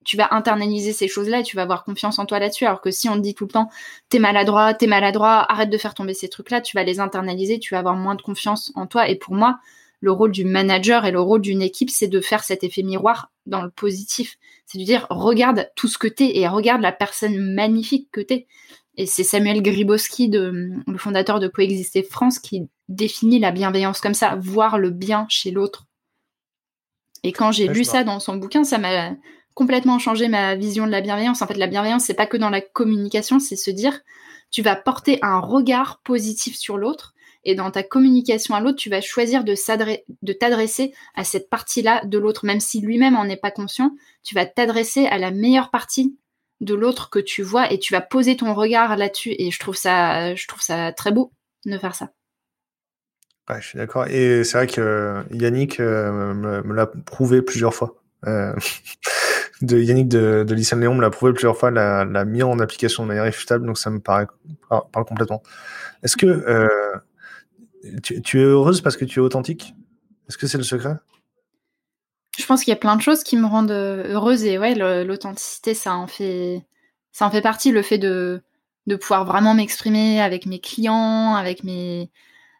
tu vas internaliser ces choses-là et tu vas avoir confiance en toi là-dessus. Alors que si on te dit tout le temps, t'es maladroit, t'es maladroit, arrête de faire tomber ces trucs-là, tu vas les internaliser, tu vas avoir moins de confiance en toi. Et pour moi, le rôle du manager et le rôle d'une équipe, c'est de faire cet effet miroir dans le positif. C'est de dire, regarde tout ce que t'es et regarde la personne magnifique que t'es. Et c'est Samuel Gribowski, de, le fondateur de Coexister France, qui définit la bienveillance comme ça, voir le bien chez l'autre. Et quand j'ai lu ça dans son bouquin, ça m'a complètement changé ma vision de la bienveillance. En fait, la bienveillance, c'est pas que dans la communication, c'est se dire, tu vas porter un regard positif sur l'autre. Et dans ta communication à l'autre, tu vas choisir de, t'adresser à cette partie-là de l'autre, même si lui-même en est pas conscient. Tu vas t'adresser à la meilleure partie de l'autre que tu vois et tu vas poser ton regard là-dessus. Et je trouve ça, je trouve ça très beau de faire ça. Ouais, je suis d'accord. Et c'est vrai que Yannick euh, me, l'a prouvé plusieurs fois. Euh, de Yannick de, de Lycée Léon me l'a prouvé plusieurs fois, l'a, mis en application de manière réfutable, donc ça me parle complètement. Est-ce que euh, tu, tu, es heureuse parce que tu es authentique? Est-ce que c'est le secret? Je pense qu'il y a plein de choses qui me rendent euh, heureuse et ouais, l'authenticité, ça en fait, ça en fait partie. Le fait de, de pouvoir vraiment m'exprimer avec mes clients, avec mes,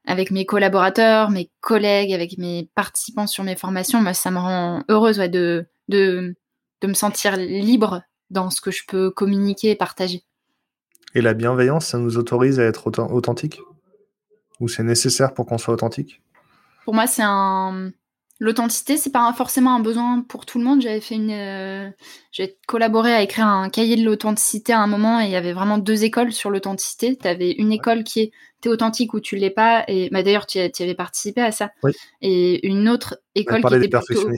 avec mes collaborateurs, mes collègues, avec mes participants sur mes formations, moi, ça me rend heureuse ouais, de, de, de me sentir libre dans ce que je peux communiquer et partager. Et la bienveillance, ça nous autorise à être authentique Ou c'est nécessaire pour qu'on soit authentique? Pour moi, c'est un L'authenticité, c'est pas forcément un besoin pour tout le monde. J'avais fait une, euh, j'ai collaboré à écrire un cahier de l'authenticité à un moment et il y avait vraiment deux écoles sur l'authenticité. Tu avais une école qui est t'es authentique ou tu l'es pas et bah, d'ailleurs tu, tu avais participé à ça. Et une autre école qui était des plutôt...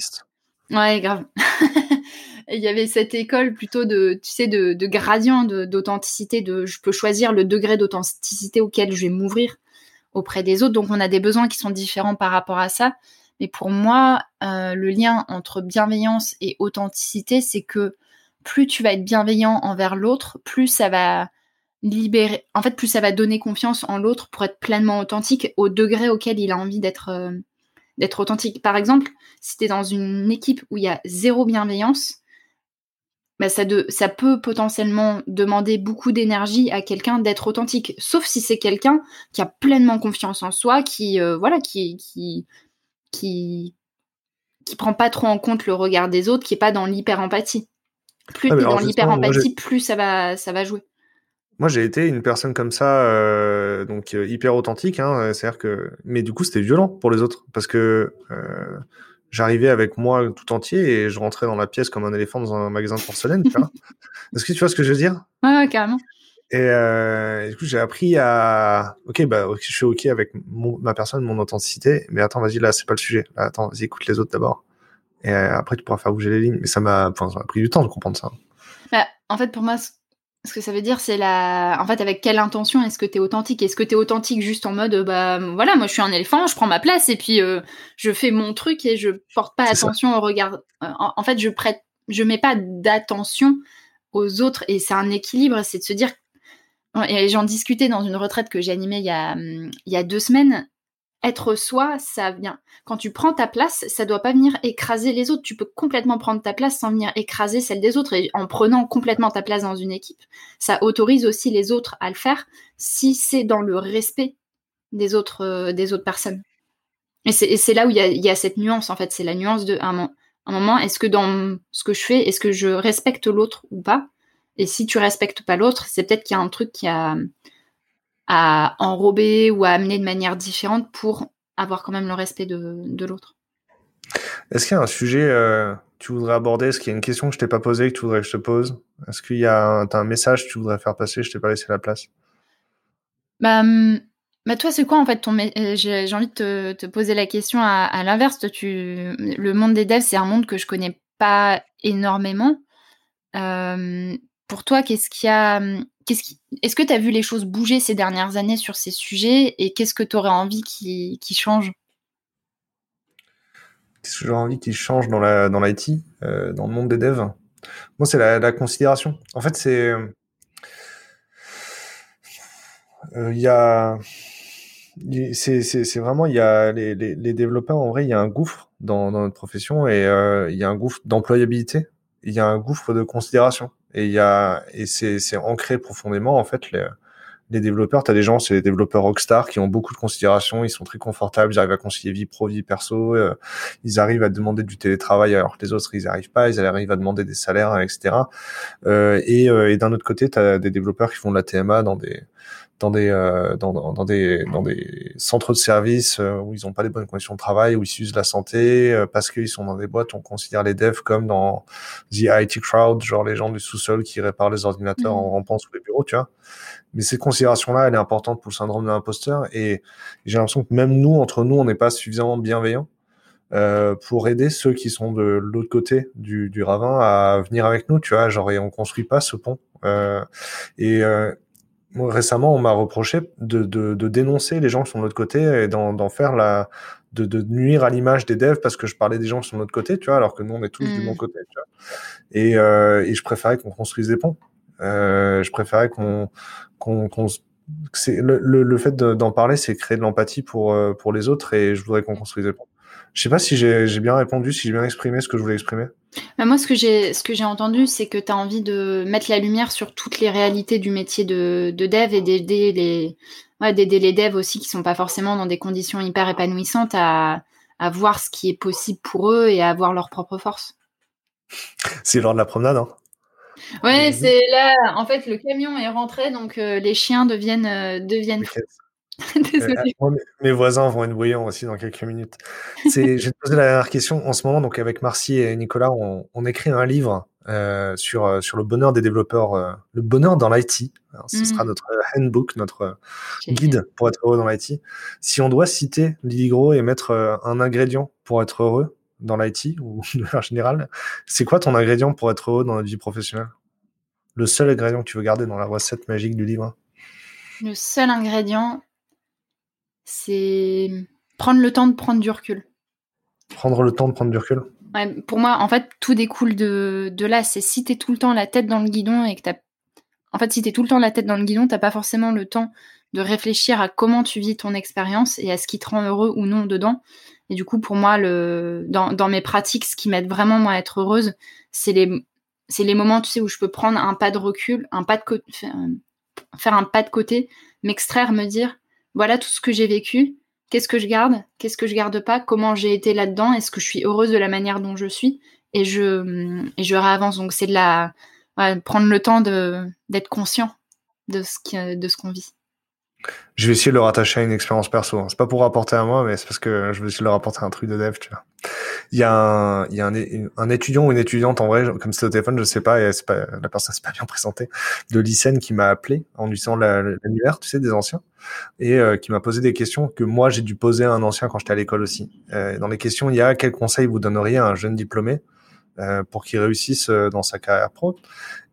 Ouais, grave. il y avait cette école plutôt de, tu sais, de, de gradient d'authenticité, de, je peux choisir le degré d'authenticité auquel je vais m'ouvrir auprès des autres. Donc on a des besoins qui sont différents par rapport à ça. Mais pour moi, euh, le lien entre bienveillance et authenticité, c'est que plus tu vas être bienveillant envers l'autre, plus ça va libérer, en fait, plus ça va donner confiance en l'autre pour être pleinement authentique au degré auquel il a envie d'être euh, d'être authentique. Par exemple, si tu es dans une équipe où il y a zéro bienveillance, bah ça, de, ça peut potentiellement demander beaucoup d'énergie à quelqu'un d'être authentique. Sauf si c'est quelqu'un qui a pleinement confiance en soi, qui euh, voilà, qui, qui qui qui prend pas trop en compte le regard des autres, qui est pas dans l'hyper empathie. Plus es dans l'hyper empathie, plus ça va ça va jouer. Moi, j'ai été une personne comme ça, euh, donc euh, hyper authentique. Hein, C'est-à-dire que, mais du coup, c'était violent pour les autres parce que euh, j'arrivais avec moi tout entier et je rentrais dans la pièce comme un éléphant dans un magasin de porcelaine. Est-ce que tu vois ce que je veux dire? Ouais, carrément. Et, euh, du coup, j'ai appris à, ok, bah, je suis ok avec ma personne, mon authenticité, mais attends, vas-y, là, c'est pas le sujet. attends, vas-y, écoute les autres d'abord. Et euh, après, tu pourras faire bouger les lignes. Mais ça m'a, enfin, ça m'a pris du temps de comprendre ça. Bah, en fait, pour moi, ce que ça veut dire, c'est la, en fait, avec quelle intention est-ce que tu es authentique? Est-ce que tu es authentique juste en mode, bah, voilà, moi, je suis un éléphant, je prends ma place et puis euh, je fais mon truc et je porte pas attention au regard. En, en fait, je prête, je mets pas d'attention aux autres et c'est un équilibre, c'est de se dire et j'en discutais dans une retraite que j'ai animée il y, a, hum, il y a deux semaines. Être soi, ça vient. Quand tu prends ta place, ça doit pas venir écraser les autres. Tu peux complètement prendre ta place sans venir écraser celle des autres. Et en prenant complètement ta place dans une équipe, ça autorise aussi les autres à le faire si c'est dans le respect des autres, euh, personnes. Et c'est là où il y a, y a, cette nuance, en fait. C'est la nuance de un, un moment, est-ce que dans ce que je fais, est-ce que je respecte l'autre ou pas? Et si tu respectes pas l'autre, c'est peut-être qu'il y a un truc qui a à enrober ou à amener de manière différente pour avoir quand même le respect de, l'autre. Est-ce qu'il y a un sujet euh, que tu voudrais aborder? Est-ce qu'il y a une question que je t'ai pas posée que tu voudrais que je te pose? Est-ce qu'il y a un, un message que tu voudrais faire passer? Je t'ai pas laissé la place. Bah, hum, Bah toi, c'est quoi en fait ton euh, j'ai envie de te, poser la question à, l'inverse. Tu le monde des devs, c'est un monde que je connais pas énormément. Euh, pour toi, qu'est-ce qu'il y a qui, Est-ce que tu as vu les choses bouger ces dernières années sur ces sujets et qu'est-ce que tu aurais envie qui, qui change? Qu'est-ce que j'aurais envie qui change dans la dans l'IT, euh, dans le monde des devs? Moi, c'est la, la, considération. En fait, c'est il y a c'est vraiment, il y a les, développeurs, en vrai, il y a un gouffre dans, dans notre profession et euh, il y a un gouffre d'employabilité, il y a un gouffre de considération et il y a et c'est ancré profondément en fait les, les développeurs. T'as des gens, c'est des développeurs rockstar qui ont beaucoup de considération, ils sont très confortables, ils arrivent à concilier vie pro, vie perso, euh, ils arrivent à demander du télétravail alors que les autres ils arrivent pas, ils arrivent à demander des salaires, etc. Euh, et, euh, et d'un autre côté, t'as des développeurs qui font de la TMA dans des dans des euh, dans, dans, des dans des centres de services euh, où ils n'ont pas les bonnes conditions de travail, où ils s'usent la santé euh, parce qu'ils sont dans des boîtes. On considère les devs comme dans the IT crowd, genre les gens du sous-sol qui réparent les ordinateurs en mmh. rampant sous les bureaux, tu vois. Mais cette considération-là, elle est importante pour le syndrome de l'imposteur et j'ai l'impression que même nous, entre nous, on n'est pas suffisamment bienveillants. Euh, pour aider ceux qui sont de l'autre côté du, du ravin à venir avec nous, tu vois, genre et on construit pas ce pont. Euh, et, euh, récemment, on m'a reproché de, de, de, dénoncer les gens qui sont de l'autre côté et d'en faire la, de, de nuire à l'image des devs parce que je parlais des gens qui sont de l'autre côté, tu vois, alors que nous on est tous du bon mm. côté. Tu vois. Et, euh, et je préférais qu'on construise des ponts. Euh, je préférais qu'on qu'on c'est le, le, le, fait d'en parler, c'est créer de l'empathie pour euh, pour les autres et je voudrais qu'on construise des ponts. Je sais pas si j'ai bien répondu, si j'ai bien exprimé ce que je voulais exprimer. Bah, moi, ce que j'ai ce entendu, c'est que tu as envie de mettre la lumière sur toutes les réalités du métier de, de dev et d'aider les ouais, d'aider les devs aussi qui sont pas forcément dans des conditions hyper épanouissantes à, à voir ce qui est possible pour eux et à avoir leur propre force. C'est lors de la promenade, hein Ouais, c'est là. En fait, le camion est rentré, donc euh, les chiens deviennent euh, deviennent fous. Euh, mes voisins vont être bruyants aussi dans quelques minutes. Te poser la dernière question. En ce moment, donc avec Marcy et Nicolas, on, on écrit un livre euh, sur euh, sur le bonheur des développeurs, euh, le bonheur dans l'IT. Ce sera mmh. notre handbook, notre guide pour être heureux dans l'IT. Si on doit citer Lily Gros et mettre un ingrédient pour être heureux dans l'IT ou en général, c'est quoi ton ingrédient pour être heureux dans la vie professionnelle? Le seul ingrédient que tu veux garder dans la recette magique du livre? Le seul ingrédient, c'est prendre le temps de prendre du recul. Prendre le temps de prendre du recul Pour moi, en fait, tout découle de, de là. C'est si t'es tout le temps la tête dans le guidon et que t'as. En fait, si t'es tout le temps la tête dans le guidon, t'as pas forcément le temps de réfléchir à comment tu vis ton expérience et à ce qui te rend heureux ou non dedans. Et du coup, pour moi, le, dans, dans mes pratiques, ce qui m'aide vraiment moi à être heureuse, c'est les, c'est les moments, tu sais, où je peux prendre un pas de recul, un pas de côté, faire un pas de côté, m'extraire, me dire, voilà tout ce que j'ai vécu, qu'est-ce que je garde, qu'est-ce que je garde pas, comment j'ai été là-dedans, est-ce que je suis heureuse de la manière dont je suis, et je, et je réavance. Donc c'est de la, prendre le temps d'être conscient de ce qu'on vit je vais essayer de le rattacher à une expérience perso. Hein. C'est pas pour rapporter à moi, mais c'est parce que je veux essayer de le rapporter à un truc de dev, tu vois. Il y a un, il y a un, un étudiant ou une étudiante en vrai, comme c'était au téléphone, je sais pas, et pas, la personne s'est pas bien présentée, de lycéenne qui m'a appelé en lui disant l'annuaire, tu sais, des anciens, et euh, qui m'a posé des questions que moi j'ai dû poser à un ancien quand j'étais à l'école aussi. Euh, dans les questions, il y a quel conseil vous donneriez à un jeune diplômé euh, pour qu'il réussisse euh, dans sa carrière pro?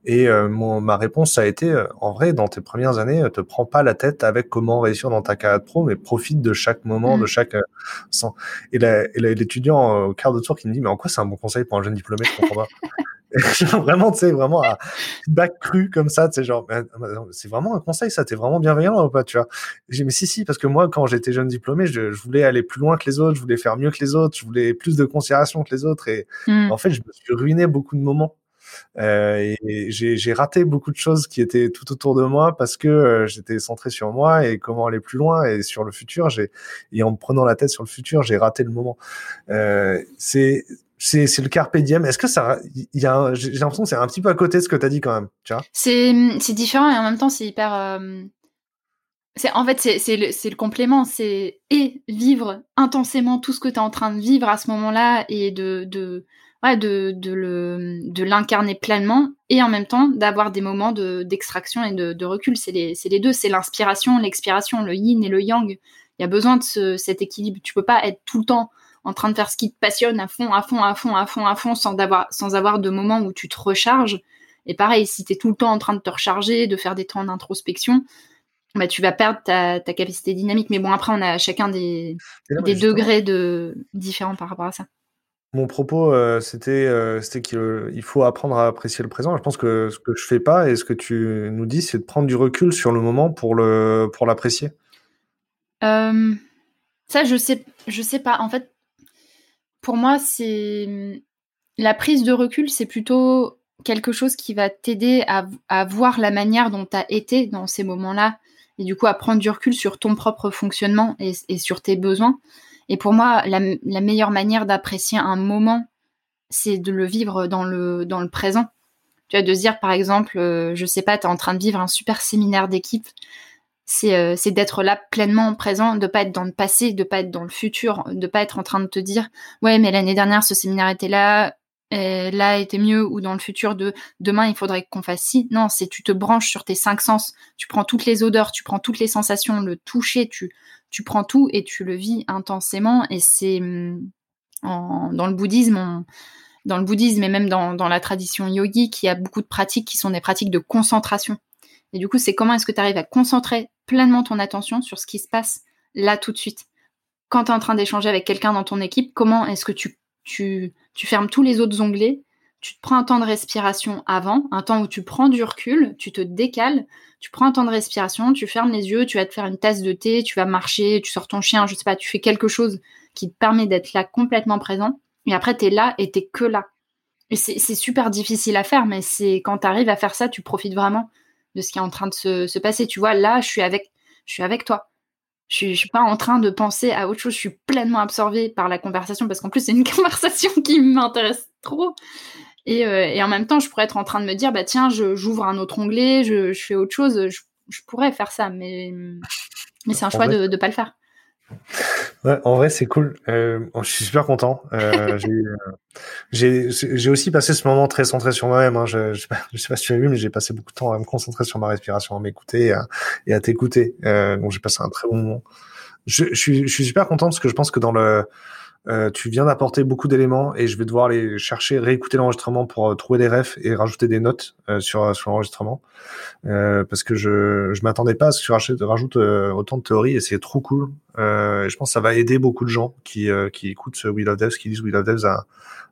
Et euh, mon, ma réponse a été, euh, en vrai, dans tes premières années, euh, te prends pas la tête avec comment réussir dans ta carrière pro, mais profite de chaque moment, de mmh. chaque. Sans... Et l'étudiant au quart de tour qui me dit, mais en quoi c'est un bon conseil pour un jeune diplômé, je comprends pas. vraiment, tu sais, vraiment à bac cru comme ça, tu sais, genre, c'est vraiment un conseil, ça, t'es vraiment bienveillant ou pas, tu vois? J'ai mais si, si, parce que moi, quand j'étais jeune diplômé, je, je, voulais aller plus loin que les autres, je voulais faire mieux que les autres, je voulais plus de considération que les autres, et mmh. en fait, je me suis ruiné beaucoup de moments euh, et j'ai raté beaucoup de choses qui étaient tout autour de moi parce que euh, j'étais centré sur moi et comment aller plus loin et sur le futur. Et en me prenant la tête sur le futur, j'ai raté le moment. Euh, c'est le carpe diem. Est-ce que ça y a j'ai l'impression que c'est un petit peu à côté de ce que tu as dit quand même, C'est différent et en même temps c'est hyper en fait c'est le complément, c'est vivre intensément tout ce que tu es en train de vivre à ce moment-là et de ouais, de, de, le, de l'incarner pleinement et en même temps d'avoir des moments de, d'extraction et de, de recul. C'est les, c'est les deux, c'est l'inspiration, l'expiration, le yin et le yang. Il y a besoin de ce, cet équilibre. Tu peux pas être tout le temps en train de faire ce qui te passionne à fond, à fond, à fond, à fond, à fond, sans avoir, sans avoir de moments où tu te recharges. Et pareil, si tu es tout le temps en train de te recharger, de faire des temps d'introspection, bah, tu vas perdre ta, ta, capacité dynamique. Mais bon, après, on a chacun des, des degrés de, différents par rapport à ça. Mon propos, euh, c'était euh, c'était qu'il faut apprendre à apprécier le présent. Je pense que ce que je fais pas et ce que tu nous dis, c'est de prendre du recul sur le moment pour le pour l'apprécier. Euh, ça, je sais, sais pas. En fait, pour moi, c'est la prise de recul, c'est plutôt quelque chose qui va t'aider à, voir la manière dont tu as été dans ces moments-là et du coup à prendre du recul sur ton propre fonctionnement et sur tes besoins. Et pour moi, la, meilleure manière d'apprécier un moment, c'est de le vivre dans le, présent. Tu vas de se dire, par exemple, euh, je sais pas, tu es en train de vivre un super séminaire d'équipe. C'est euh, d'être là pleinement présent, de pas être dans le passé, de pas être dans le futur, de pas être en train de te dire, ouais, mais l'année dernière, ce séminaire était là, et là était mieux ou dans le futur de demain il faudrait qu'on fasse ci. Non, c'est tu te branches sur tes cinq sens, tu prends toutes les odeurs, tu prends toutes les sensations, le toucher, tu tu prends tout et tu le vis intensément et c'est mm, dans le bouddhisme dans le bouddhisme et même dans, la tradition yogique, il y a beaucoup de pratiques qui sont des pratiques de concentration. Et du coup, c'est comment est-ce que tu arrives à concentrer pleinement ton attention sur ce qui se passe là tout de suite? Quand tu es en train d'échanger avec quelqu'un dans ton équipe, comment est-ce que tu, fermes tous les autres onglets, tu te prends un temps de respiration avant, un temps où tu prends du recul, tu te décales, tu prends un temps de respiration, tu fermes les yeux, tu vas te faire une tasse de thé, tu vas marcher, tu sors ton chien, je sais pas, tu fais quelque chose qui te permet d'être là complètement présent. Et après, tu es là et t'es que là. Et c'est super difficile à faire, mais c'est quand tu arrives à faire ça, tu profites vraiment de ce qui est en train de se, se passer. Tu vois, là, je suis avec, je suis avec toi. Je suis, suis pas en train de penser à autre chose. Je suis pleinement absorbée par la conversation parce qu'en plus c'est une conversation qui m'intéresse trop. Et, euh, et, en même temps, je pourrais être en train de me dire, bah tiens, j'ouvre un autre onglet, je, je fais autre chose. Je, je, pourrais faire ça, mais, mais c'est un choix de ne pas le faire. Ouais, en vrai, c'est cool. Euh, je suis super content. Euh, j'ai aussi passé ce moment très centré sur moi-même. Hein. Je, je, sais pas, je sais pas si tu as vu, mais j'ai passé beaucoup de temps à me concentrer sur ma respiration, à m'écouter et à, t'écouter. Euh, donc j'ai passé un très bon moment. Je, je, suis, je suis super content parce que je pense que dans le euh, tu viens d'apporter beaucoup d'éléments et je vais devoir les chercher, réécouter l'enregistrement pour euh, trouver des refs et rajouter des notes euh, sur, sur l'enregistrement. parce que je je m'attendais pas à ce que tu rajoutes, autant de théories et c'est trop cool. je pense que ça va aider beaucoup de gens qui, qui écoutent We Love Devs, qui disent We Love Devs à,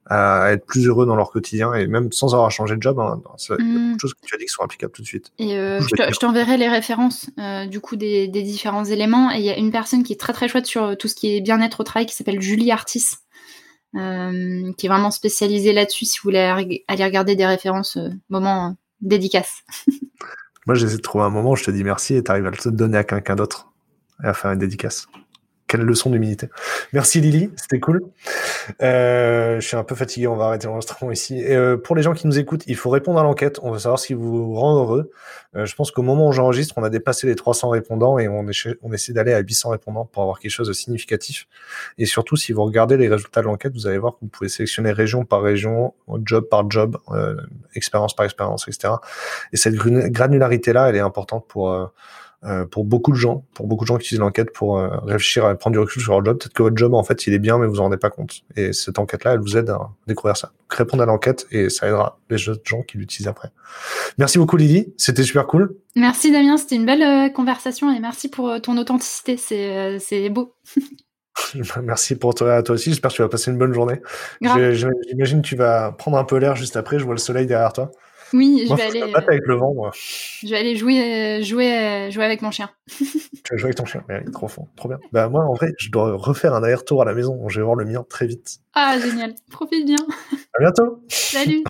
à être plus heureux dans leur quotidien et même sans avoir changé de job. Hein, il y a beaucoup de choses que tu as dit qui sont applicables tout de suite. Et euh, je t'enverrai les références euh, du coup des, des, différents éléments. Et il y a une personne qui est très très chouette sur euh, tout ce qui est bien-être au travail qui s'appelle Julie Artis. Euh, qui est vraiment spécialisée là-dessus si vous voulez aller regarder des références moment dédicace. Moi j'essaie de trouver un moment où je te dis merci et tu arrives à le donner à quelqu'un d'autre et à faire une dédicace quelle leçon d'humilité. Merci Lily, c'était cool. Euh, je suis un peu fatigué, on va arrêter l'enregistrement ici. Et euh, pour les gens qui nous écoutent, il faut répondre à l'enquête. On veut savoir ce qui vous rend heureux. Euh, je pense qu'au moment où j'enregistre, on a dépassé les 300 répondants et on, on essaie d'aller à 800 répondants pour avoir quelque chose de significatif. Et surtout, si vous regardez les résultats de l'enquête, vous allez voir que vous pouvez sélectionner région par région, job par job, euh, expérience par expérience, etc. Et cette granularité-là, elle est importante pour euh, pour beaucoup de gens, pour beaucoup de gens qui utilisent l'enquête pour euh, réfléchir à prendre du recul sur leur job. Peut-être que votre job, en fait, il est bien, mais vous en rendez pas compte. Et cette enquête-là, elle vous aide à découvrir ça. Donc, répondre à l'enquête et ça aidera les autres gens qui l'utilisent après. Merci beaucoup, Lydie. C'était super cool. Merci, Damien. C'était une belle euh, conversation et merci pour ton authenticité. C'est, c'est beau. Merci pour toi aussi. J'espère que tu vas passer une bonne journée. J'imagine que tu vas prendre un peu l'air juste après. Je vois le soleil derrière toi. Oui, je vais aller. avec le vent, moi. Je vais aller jouer, jouer, jouer avec mon chien. tu vas jouer avec ton chien, mais il est trop fort, trop bien. Bah moi, en vrai, je dois refaire un aller-retour à la maison. Je vais voir le mien très vite. Ah génial, profite bien. À bientôt. Salut.